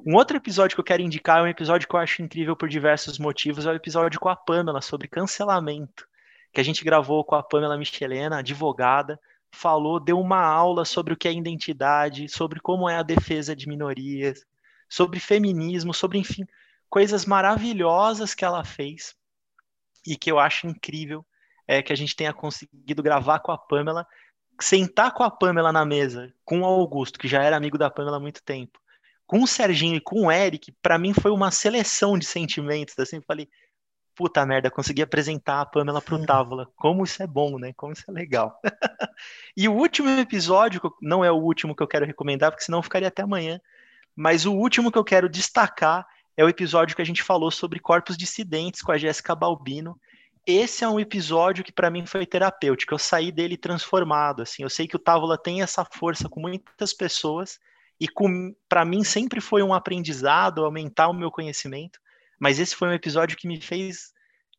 Um outro episódio que eu quero indicar é um episódio que eu acho incrível por diversos motivos, é o episódio com a Pamela sobre cancelamento, que a gente gravou com a Pamela Michelena, advogada, falou, deu uma aula sobre o que é identidade, sobre como é a defesa de minorias, sobre feminismo, sobre, enfim, coisas maravilhosas que ela fez e que eu acho incrível é que a gente tenha conseguido gravar com a Pamela, sentar com a Pamela na mesa, com o Augusto, que já era amigo da Pamela há muito tempo, com o Serginho e com o Eric, para mim foi uma seleção de sentimentos, assim, falei, puta merda, consegui apresentar a Pamela pro Távola. Como isso é bom, né? Como isso é legal. e o último episódio, não é o último que eu quero recomendar, porque senão ficaria até amanhã, mas o último que eu quero destacar é o episódio que a gente falou sobre corpos dissidentes com a Jéssica Balbino. Esse é um episódio que para mim foi terapêutico. Eu saí dele transformado, assim. Eu sei que o Távola tem essa força com muitas pessoas e para mim sempre foi um aprendizado, aumentar o meu conhecimento. Mas esse foi um episódio que me fez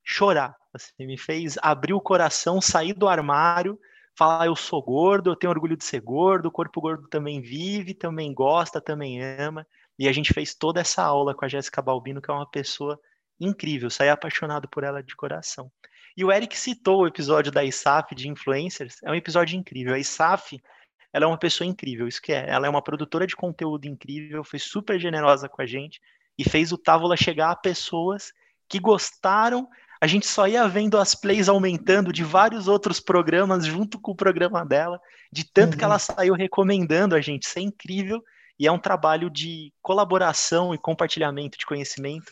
chorar, assim, me fez abrir o coração, sair do armário, falar eu sou gordo, eu tenho orgulho de ser gordo, o corpo gordo também vive, também gosta, também ama. E a gente fez toda essa aula com a Jéssica Balbino, que é uma pessoa incrível, saí apaixonado por ela de coração. E o Eric citou o episódio da ISAF de influencers, é um episódio incrível. A ISAF, ela é uma pessoa incrível, isso que é. Ela é uma produtora de conteúdo incrível, foi super generosa com a gente e fez o Távola chegar a pessoas que gostaram. A gente só ia vendo as plays aumentando de vários outros programas junto com o programa dela, de tanto uhum. que ela saiu recomendando a gente. Isso é incrível e é um trabalho de colaboração e compartilhamento de conhecimento.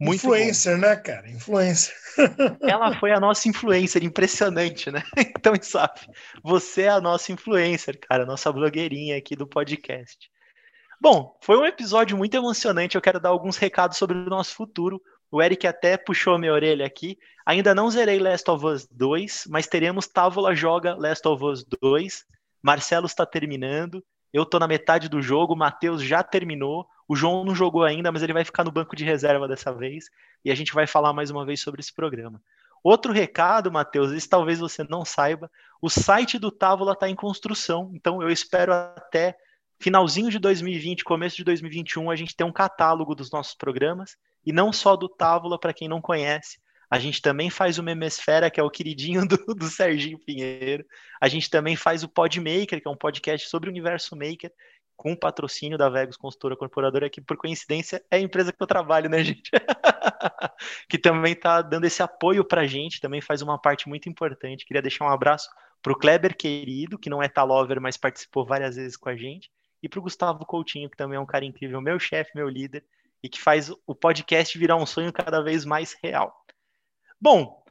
Muito influencer, bom. né, cara? Influencer. Ela foi a nossa influencer, impressionante, né? Então, sabe, você é a nossa influencer, cara, nossa blogueirinha aqui do podcast. Bom, foi um episódio muito emocionante. Eu quero dar alguns recados sobre o nosso futuro. O Eric até puxou minha orelha aqui. Ainda não zerei Last of Us 2, mas teremos Távola joga Last of Us 2. Marcelo está terminando. Eu tô na metade do jogo. O Matheus já terminou. O João não jogou ainda, mas ele vai ficar no banco de reserva dessa vez. E a gente vai falar mais uma vez sobre esse programa. Outro recado, Matheus, isso talvez você não saiba. O site do Távola está em construção. Então eu espero até finalzinho de 2020, começo de 2021, a gente tem um catálogo dos nossos programas, e não só do Távola, para quem não conhece. A gente também faz o Memesfera, que é o queridinho do, do Serginho Pinheiro. A gente também faz o Podmaker, que é um podcast sobre o universo maker, com o patrocínio da Vegas Consultora Corporadora, que por coincidência é a empresa que eu trabalho, né, gente? que também está dando esse apoio para a gente, também faz uma parte muito importante. Queria deixar um abraço para o Kleber querido, que não é Talover, mas participou várias vezes com a gente e para o Gustavo Coutinho, que também é um cara incrível, meu chefe, meu líder, e que faz o podcast virar um sonho cada vez mais real. Bom,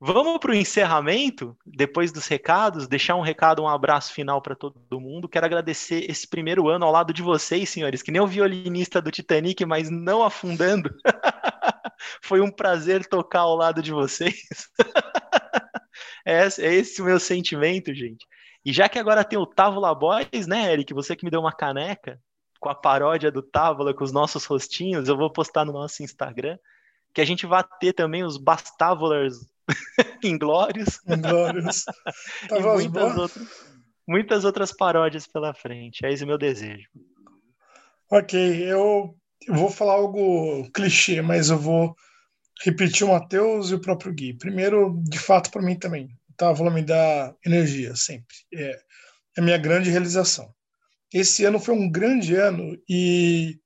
vamos para o encerramento, depois dos recados, deixar um recado, um abraço final para todo mundo. Quero agradecer esse primeiro ano ao lado de vocês, senhores, que nem o violinista do Titanic, mas não afundando. Foi um prazer tocar ao lado de vocês. é esse o meu sentimento, gente. E já que agora tem o Távola Boys, né, Eric? Você que me deu uma caneca com a paródia do Távola, com os nossos rostinhos, eu vou postar no nosso Instagram. Que a gente vai ter também os Bastávolars Inglórios. Inglórios. e muitas outras, muitas outras paródias pela frente. É esse o meu desejo. Ok, eu, vou falar algo clichê, mas eu vou repetir o Matheus e o próprio Gui. Primeiro, de fato, para mim também. Távola me dá energia sempre. É, é a minha grande realização. Esse ano foi um grande ano e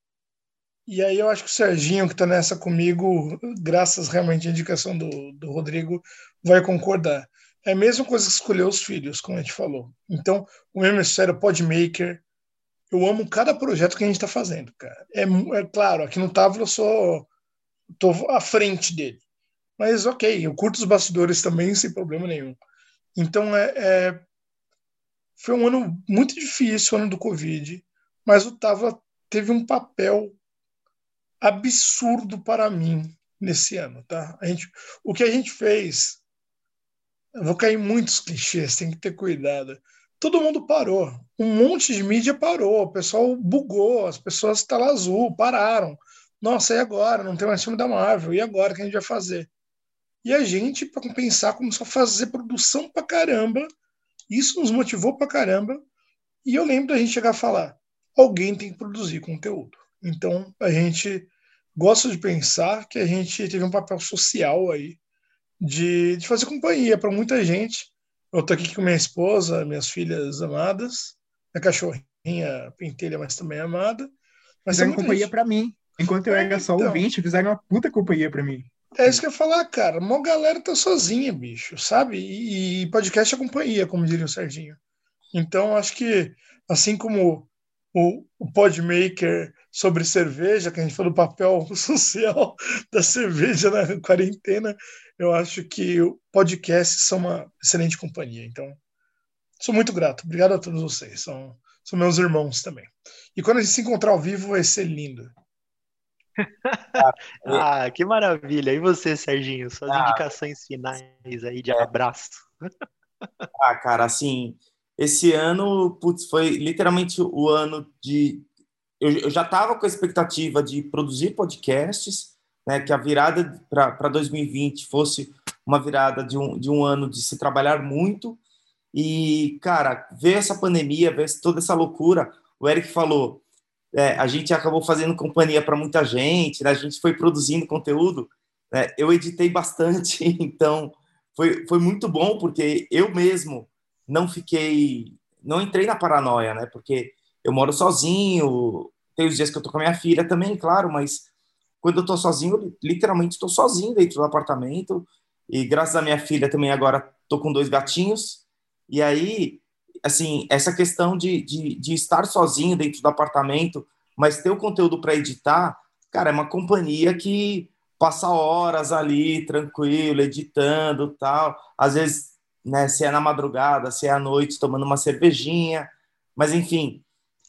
e aí eu acho que o Serginho, que está nessa comigo, graças realmente à indicação do, do Rodrigo, vai concordar. É a mesma coisa que escolher os filhos, como a gente falou. Então, o meu ministério Podmaker, eu amo cada projeto que a gente está fazendo, cara. É, é, claro, aqui no Távola eu sou tô à frente dele. Mas ok, eu curto os bastidores também sem problema nenhum. Então é, é foi um ano muito difícil, o ano do Covid, mas o Tava teve um papel absurdo para mim nesse ano, tá? A gente, o que a gente fez, eu vou cair em muitos clichês, tem que ter cuidado. todo mundo parou. Um monte de mídia parou, o pessoal bugou, as pessoas tela azul, pararam. Nossa, e agora? Não tem mais filme da Marvel. E agora o que a gente vai fazer? E a gente, para compensar, começou a fazer produção pra caramba. Isso nos motivou pra caramba. E eu lembro da gente chegar a falar: alguém tem que produzir conteúdo. Então a gente gosta de pensar que a gente teve um papel social aí de, de fazer companhia para muita gente. Eu tô aqui com minha esposa, minhas filhas amadas, minha cachorrinha pentelha, mas também amada. Mas fizeram companhia para mim. Enquanto eu é, era só então, ouvinte, fizeram uma puta companhia para mim. É isso que eu ia falar, cara. Uma galera tá sozinha, bicho, sabe? E, e podcast é companhia, como diria o Serginho. Então, acho que, assim como o, o Podmaker sobre cerveja, que a gente falou do papel social da cerveja na quarentena, eu acho que o podcast são uma excelente companhia. Então, sou muito grato. Obrigado a todos vocês. São, são meus irmãos também. E quando a gente se encontrar ao vivo, vai ser lindo. ah, que maravilha. E você, Serginho? Suas ah, indicações finais aí de é. abraço. ah, cara, assim, esse ano, putz, foi literalmente o ano de. Eu, eu já estava com a expectativa de produzir podcasts, né, que a virada para 2020 fosse uma virada de um, de um ano de se trabalhar muito. E, cara, ver essa pandemia, ver toda essa loucura, o Eric falou, é, a gente acabou fazendo companhia para muita gente, né? a gente foi produzindo conteúdo. Né? Eu editei bastante, então foi, foi muito bom, porque eu mesmo não fiquei, não entrei na paranoia, né? Porque eu moro sozinho, tem os dias que eu tô com a minha filha também, claro, mas quando eu tô sozinho, eu literalmente estou sozinho dentro do apartamento. E graças à minha filha também agora tô com dois gatinhos. E aí assim, essa questão de, de, de estar sozinho dentro do apartamento, mas ter o conteúdo para editar, cara, é uma companhia que passa horas ali, tranquilo, editando tal. Às vezes, né, se é na madrugada, se é à noite, tomando uma cervejinha. Mas, enfim,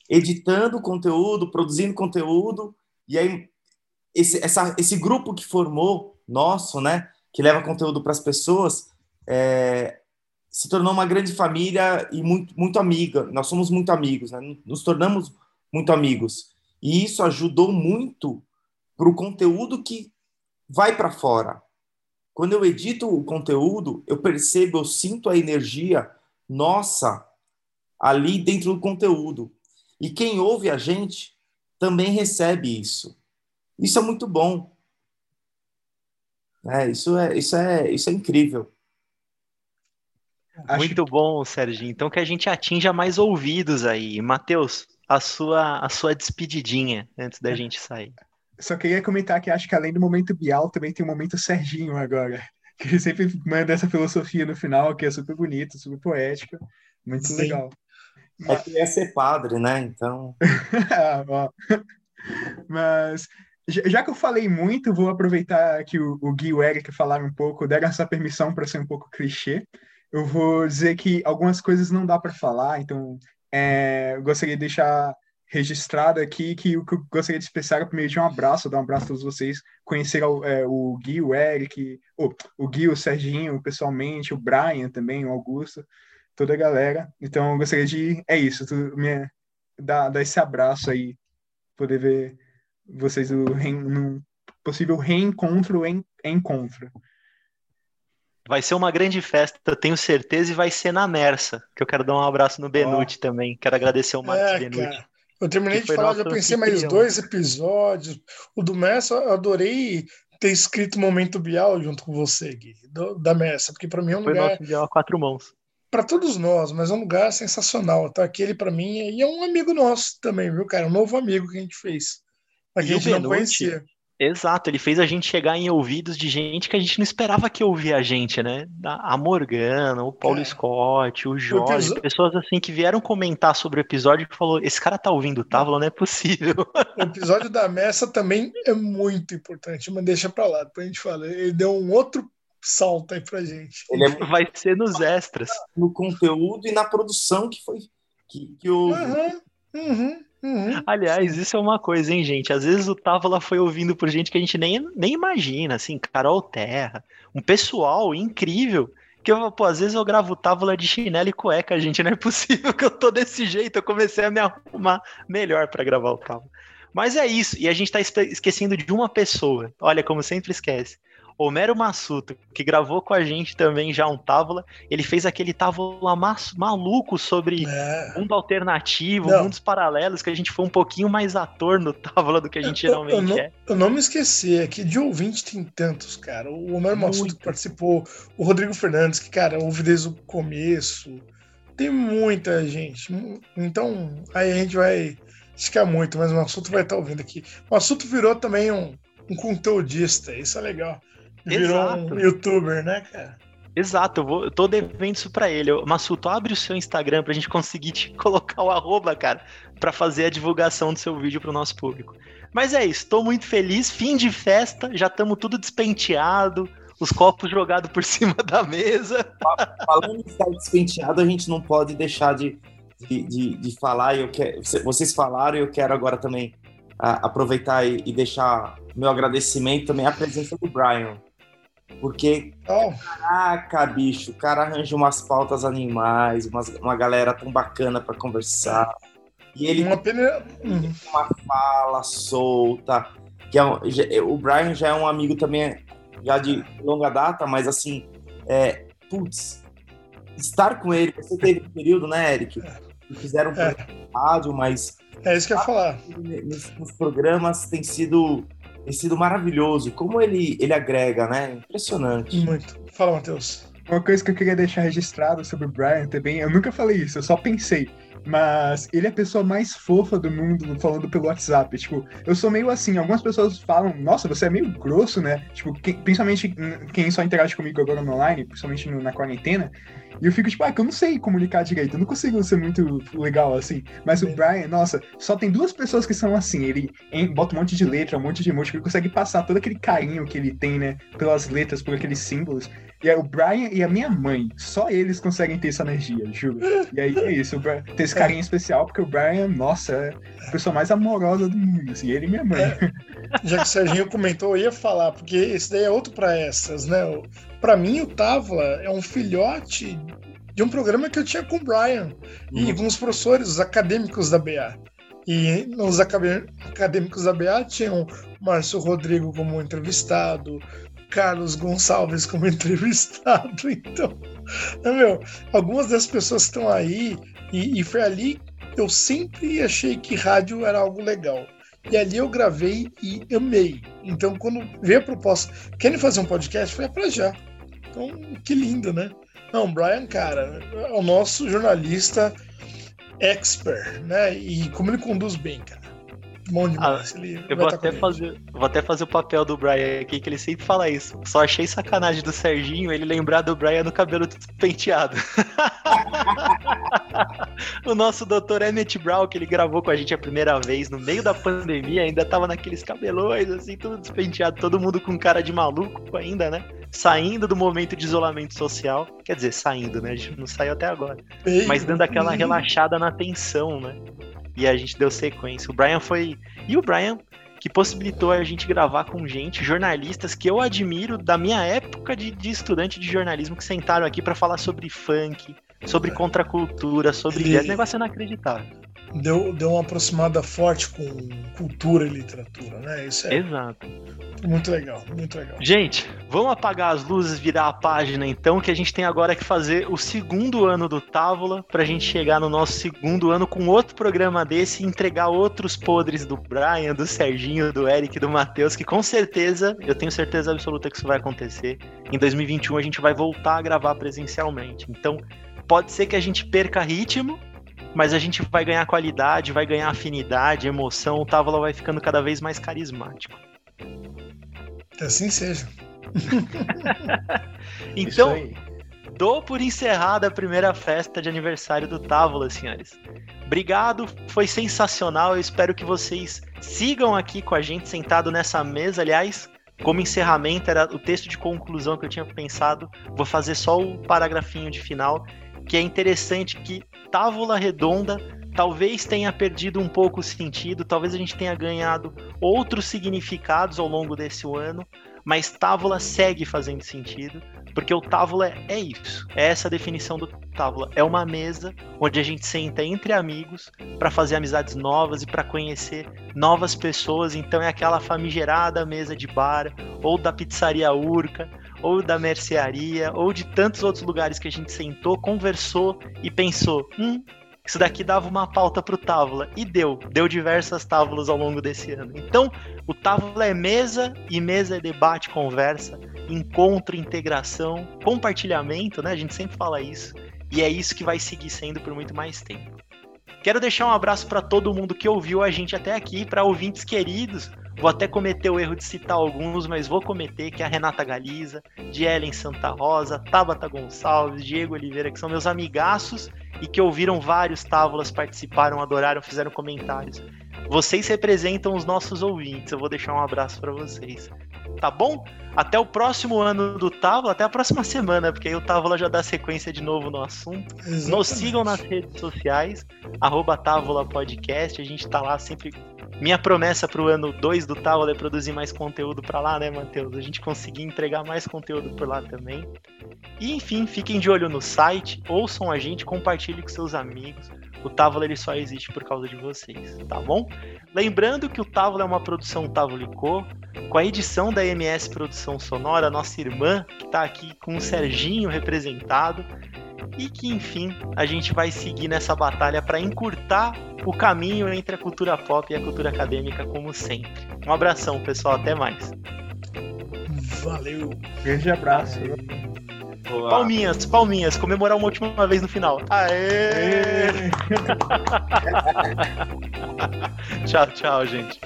editando conteúdo, produzindo conteúdo. E aí, esse, essa, esse grupo que formou, nosso, né, que leva conteúdo para as pessoas, é, se tornou uma grande família e muito, muito amiga. Nós somos muito amigos, né? nos tornamos muito amigos. E isso ajudou muito para o conteúdo que vai para fora. Quando eu edito o conteúdo, eu percebo, eu sinto a energia nossa ali dentro do conteúdo. E quem ouve a gente também recebe isso. Isso é muito bom. É, isso, é, isso, é, isso é incrível. Acho Muito bom, Serginho. Então que a gente atinja mais ouvidos aí. Matheus, a sua, a sua despedidinha antes da gente sair. Só queria comentar que acho que além do momento Bial, também tem o momento Serginho agora. Que ele sempre manda essa filosofia no final, que é super bonita, super poética. Muito Sim. legal. É que ia ser padre, né? Então. Mas já que eu falei muito, vou aproveitar que o, o Gui e o Eric falaram um pouco, deram essa permissão para ser um pouco clichê eu vou dizer que algumas coisas não dá para falar, então é, eu gostaria de deixar registrado aqui que o que eu gostaria de expressar é primeiro de um abraço, dar um abraço a todos vocês, conhecer é, o Gui, o Eric, o, o Gui, o Serginho pessoalmente, o Brian também, o Augusto, toda a galera. Então eu gostaria de, é isso, tu, me, dar, dar esse abraço aí, poder ver vocês no, no possível reencontro em encontro. Vai ser uma grande festa, tenho certeza, e vai ser na Mersa, que eu quero dar um abraço no Benuti oh. também. Quero agradecer ao Marcos é, Benuti. Cara. Eu terminei de falar, já pensei mais dois episódios. O do Mersa, eu adorei ter escrito Momento Bial junto com você, Gui, do, da Mersa, porque para mim é um Foi lugar. Nosso Bial a quatro mãos. Para todos nós, mas é um lugar sensacional. Tá? Aquele para mim e é um amigo nosso também, viu, cara? Um novo amigo que a gente fez. Mas que a gente não conhecia. Exato, ele fez a gente chegar em ouvidos de gente que a gente não esperava que ouvia a gente, né? A Morgana, o Paulo é. Scott, o Jorge, o pessoas assim que vieram comentar sobre o episódio e falou: esse cara tá ouvindo Távola, não é possível. O episódio da Messa também é muito importante, mas deixa pra lá, depois a gente fala. Ele deu um outro salto aí pra gente. Ele é... vai ser nos extras. No conteúdo e na produção que foi que, que o. Uhum, uhum. Uhum. Aliás, isso é uma coisa, hein, gente? Às vezes o Távola foi ouvindo por gente que a gente nem, nem imagina, assim, Carol Terra, um pessoal incrível. Porque, pô, às vezes eu gravo tábula de chinelo e cueca, gente. Não é possível que eu tô desse jeito. Eu comecei a me arrumar melhor para gravar o tábula. Mas é isso. E a gente tá esquecendo de uma pessoa. Olha, como sempre esquece. Homero Massuto, que gravou com a gente também já um Távola, ele fez aquele Távola maluco sobre é. mundo alternativo, não. mundos paralelos, que a gente foi um pouquinho mais ator no Távola do que a gente geralmente eu, eu não, é. Eu não me esqueci, é que de ouvinte tem tantos, cara. O Homero Massuto que participou, o Rodrigo Fernandes, que, cara, ouve desde o começo. Tem muita gente. Então, aí a gente vai ficar muito, mas o assunto vai estar ouvindo aqui. O assunto virou também um, um conteudista, isso é legal. Virou Exato. um youtuber, né, cara? Exato, eu, vou, eu tô devendo isso pra ele. Massuto, abre o seu Instagram pra gente conseguir te colocar o arroba, cara, pra fazer a divulgação do seu vídeo pro nosso público. Mas é isso, tô muito feliz, fim de festa, já estamos tudo despenteado, os copos jogados por cima da mesa. Falando em estar despenteado, a gente não pode deixar de, de, de, de falar, eu quero, vocês falaram e eu quero agora também a, aproveitar e, e deixar meu agradecimento também à presença do Brian porque, oh. caraca, bicho, o cara arranja umas pautas animais, uma, uma galera tão bacana para conversar. E ele uma pena... Uhum. uma fala solta. Que é um, o Brian já é um amigo também, já de longa data, mas assim, é, putz, estar com ele, você teve um período, né, Eric? Que fizeram um é. rádio, mas. É isso que eu ia falar. Nos programas tem sido tem sido maravilhoso. Como ele, ele agrega, né? Impressionante. Muito. Fala, Matheus. Uma coisa que eu queria deixar registrado sobre o Brian também, eu nunca falei isso, eu só pensei. Mas ele é a pessoa mais fofa do mundo falando pelo WhatsApp. Tipo, eu sou meio assim. Algumas pessoas falam, nossa, você é meio grosso, né? Tipo, quem, principalmente quem só interage comigo agora no online, principalmente no, na quarentena. E eu fico tipo, ah, que eu não sei comunicar direito, eu não consigo ser muito legal assim. Mas o Brian, nossa, só tem duas pessoas que são assim. Ele bota um monte de letra, um monte de emoji, ele consegue passar todo aquele carinho que ele tem, né? Pelas letras, por aqueles símbolos. E é o Brian e a minha mãe. Só eles conseguem ter essa energia, juro. E aí é isso, o Brian, tem esse carinho especial, porque o Brian, nossa, é a pessoa mais amorosa do mundo, assim, ele e minha mãe. É, já que o Serginho comentou, eu ia falar, porque esse daí é outro para essas, né? Para mim, o Távola é um filhote de um programa que eu tinha com o Brian uhum. e com os professores, os acadêmicos da BA. E nos acadêmicos da BA tinham Márcio Rodrigo como entrevistado, Carlos Gonçalves como entrevistado. Então, né, meu, algumas das pessoas que estão aí, e, e foi ali eu sempre achei que rádio era algo legal. E ali eu gravei e amei. Então, quando veio a proposta, querem fazer um podcast? Foi para já. Então, que lindo, né? Não, Brian, cara, é o nosso jornalista expert, né? E como ele conduz bem, cara. Bom demais. Ah, eu vou até, fazer, vou até fazer o papel do Brian aqui, que ele sempre fala isso. Só achei sacanagem do Serginho ele lembrar do Brian no cabelo penteado. o nosso doutor Emmett Brown, que ele gravou com a gente a primeira vez, no meio da pandemia, ainda tava naqueles cabelões, assim, tudo despenteado, todo mundo com cara de maluco ainda, né? Saindo do momento de isolamento social. Quer dizer, saindo, né? A gente não saiu até agora. Mas dando aquela relaxada na tensão, né? E a gente deu sequência. O Brian foi. E o Brian que possibilitou a gente gravar com gente, jornalistas que eu admiro da minha época de, de estudante de jornalismo que sentaram aqui para falar sobre funk, sobre é. contracultura, sobre Ele... esse negócio inacreditável. Deu, deu uma aproximada forte com cultura e literatura, né? Isso é Exato. Muito legal, muito legal. Gente, vamos apagar as luzes, virar a página então, que a gente tem agora que fazer o segundo ano do Távola, pra gente chegar no nosso segundo ano com outro programa desse e entregar outros podres do Brian, do Serginho, do Eric, do Matheus, que com certeza, eu tenho certeza absoluta que isso vai acontecer. Em 2021 a gente vai voltar a gravar presencialmente. Então, pode ser que a gente perca ritmo, mas a gente vai ganhar qualidade, vai ganhar afinidade, emoção, o Távola vai ficando cada vez mais carismático. Que assim seja. então, dou por encerrada a primeira festa de aniversário do Távola, senhores. Obrigado, foi sensacional. Eu espero que vocês sigam aqui com a gente sentado nessa mesa. Aliás, como encerramento, era o texto de conclusão que eu tinha pensado. Vou fazer só o paragrafinho de final, que é interessante que Távola Redonda talvez tenha perdido um pouco o sentido, talvez a gente tenha ganhado outros significados ao longo desse ano, mas távola segue fazendo sentido, porque o távola é, isso. É essa definição do távola. É uma mesa onde a gente senta entre amigos para fazer amizades novas e para conhecer novas pessoas. Então é aquela famigerada mesa de bar ou da pizzaria Urca ou da mercearia, ou de tantos outros lugares que a gente sentou, conversou e pensou: hum, isso daqui dava uma pauta para o Távola. E deu. Deu diversas tábulas ao longo desse ano. Então, o Távola é mesa, e mesa é debate, conversa, encontro, integração, compartilhamento, né? A gente sempre fala isso. E é isso que vai seguir sendo por muito mais tempo. Quero deixar um abraço para todo mundo que ouviu a gente até aqui, para ouvintes queridos. Vou até cometer o erro de citar alguns, mas vou cometer, que é a Renata Galiza, Dielen Santa Rosa, Tabata Gonçalves, Diego Oliveira, que são meus amigaços e que ouviram vários tábulas, participaram, adoraram, fizeram comentários. Vocês representam os nossos ouvintes. Eu vou deixar um abraço para vocês. Tá bom? Até o próximo ano do Távola, até a próxima semana, porque aí o Távola já dá sequência de novo no assunto. Exatamente. Nos sigam nas redes sociais, arroba Távola Podcast. A gente tá lá sempre. Minha promessa pro ano 2 do Távola é produzir mais conteúdo para lá, né, Matheus? A gente conseguir entregar mais conteúdo por lá também. E enfim, fiquem de olho no site, ouçam a gente, compartilhem com seus amigos. O Távola ele só existe por causa de vocês, tá bom? Lembrando que o Távola é uma produção Tavolicô, com a edição da MS Produção Sonora, nossa irmã, que está aqui com o Serginho representado, e que, enfim, a gente vai seguir nessa batalha para encurtar o caminho entre a cultura pop e a cultura acadêmica, como sempre. Um abração, pessoal, até mais. Valeu. Grande abraço. Boa. Palminhas, palminhas, comemorar uma última vez no final. Aê! Aê! tchau, tchau, gente.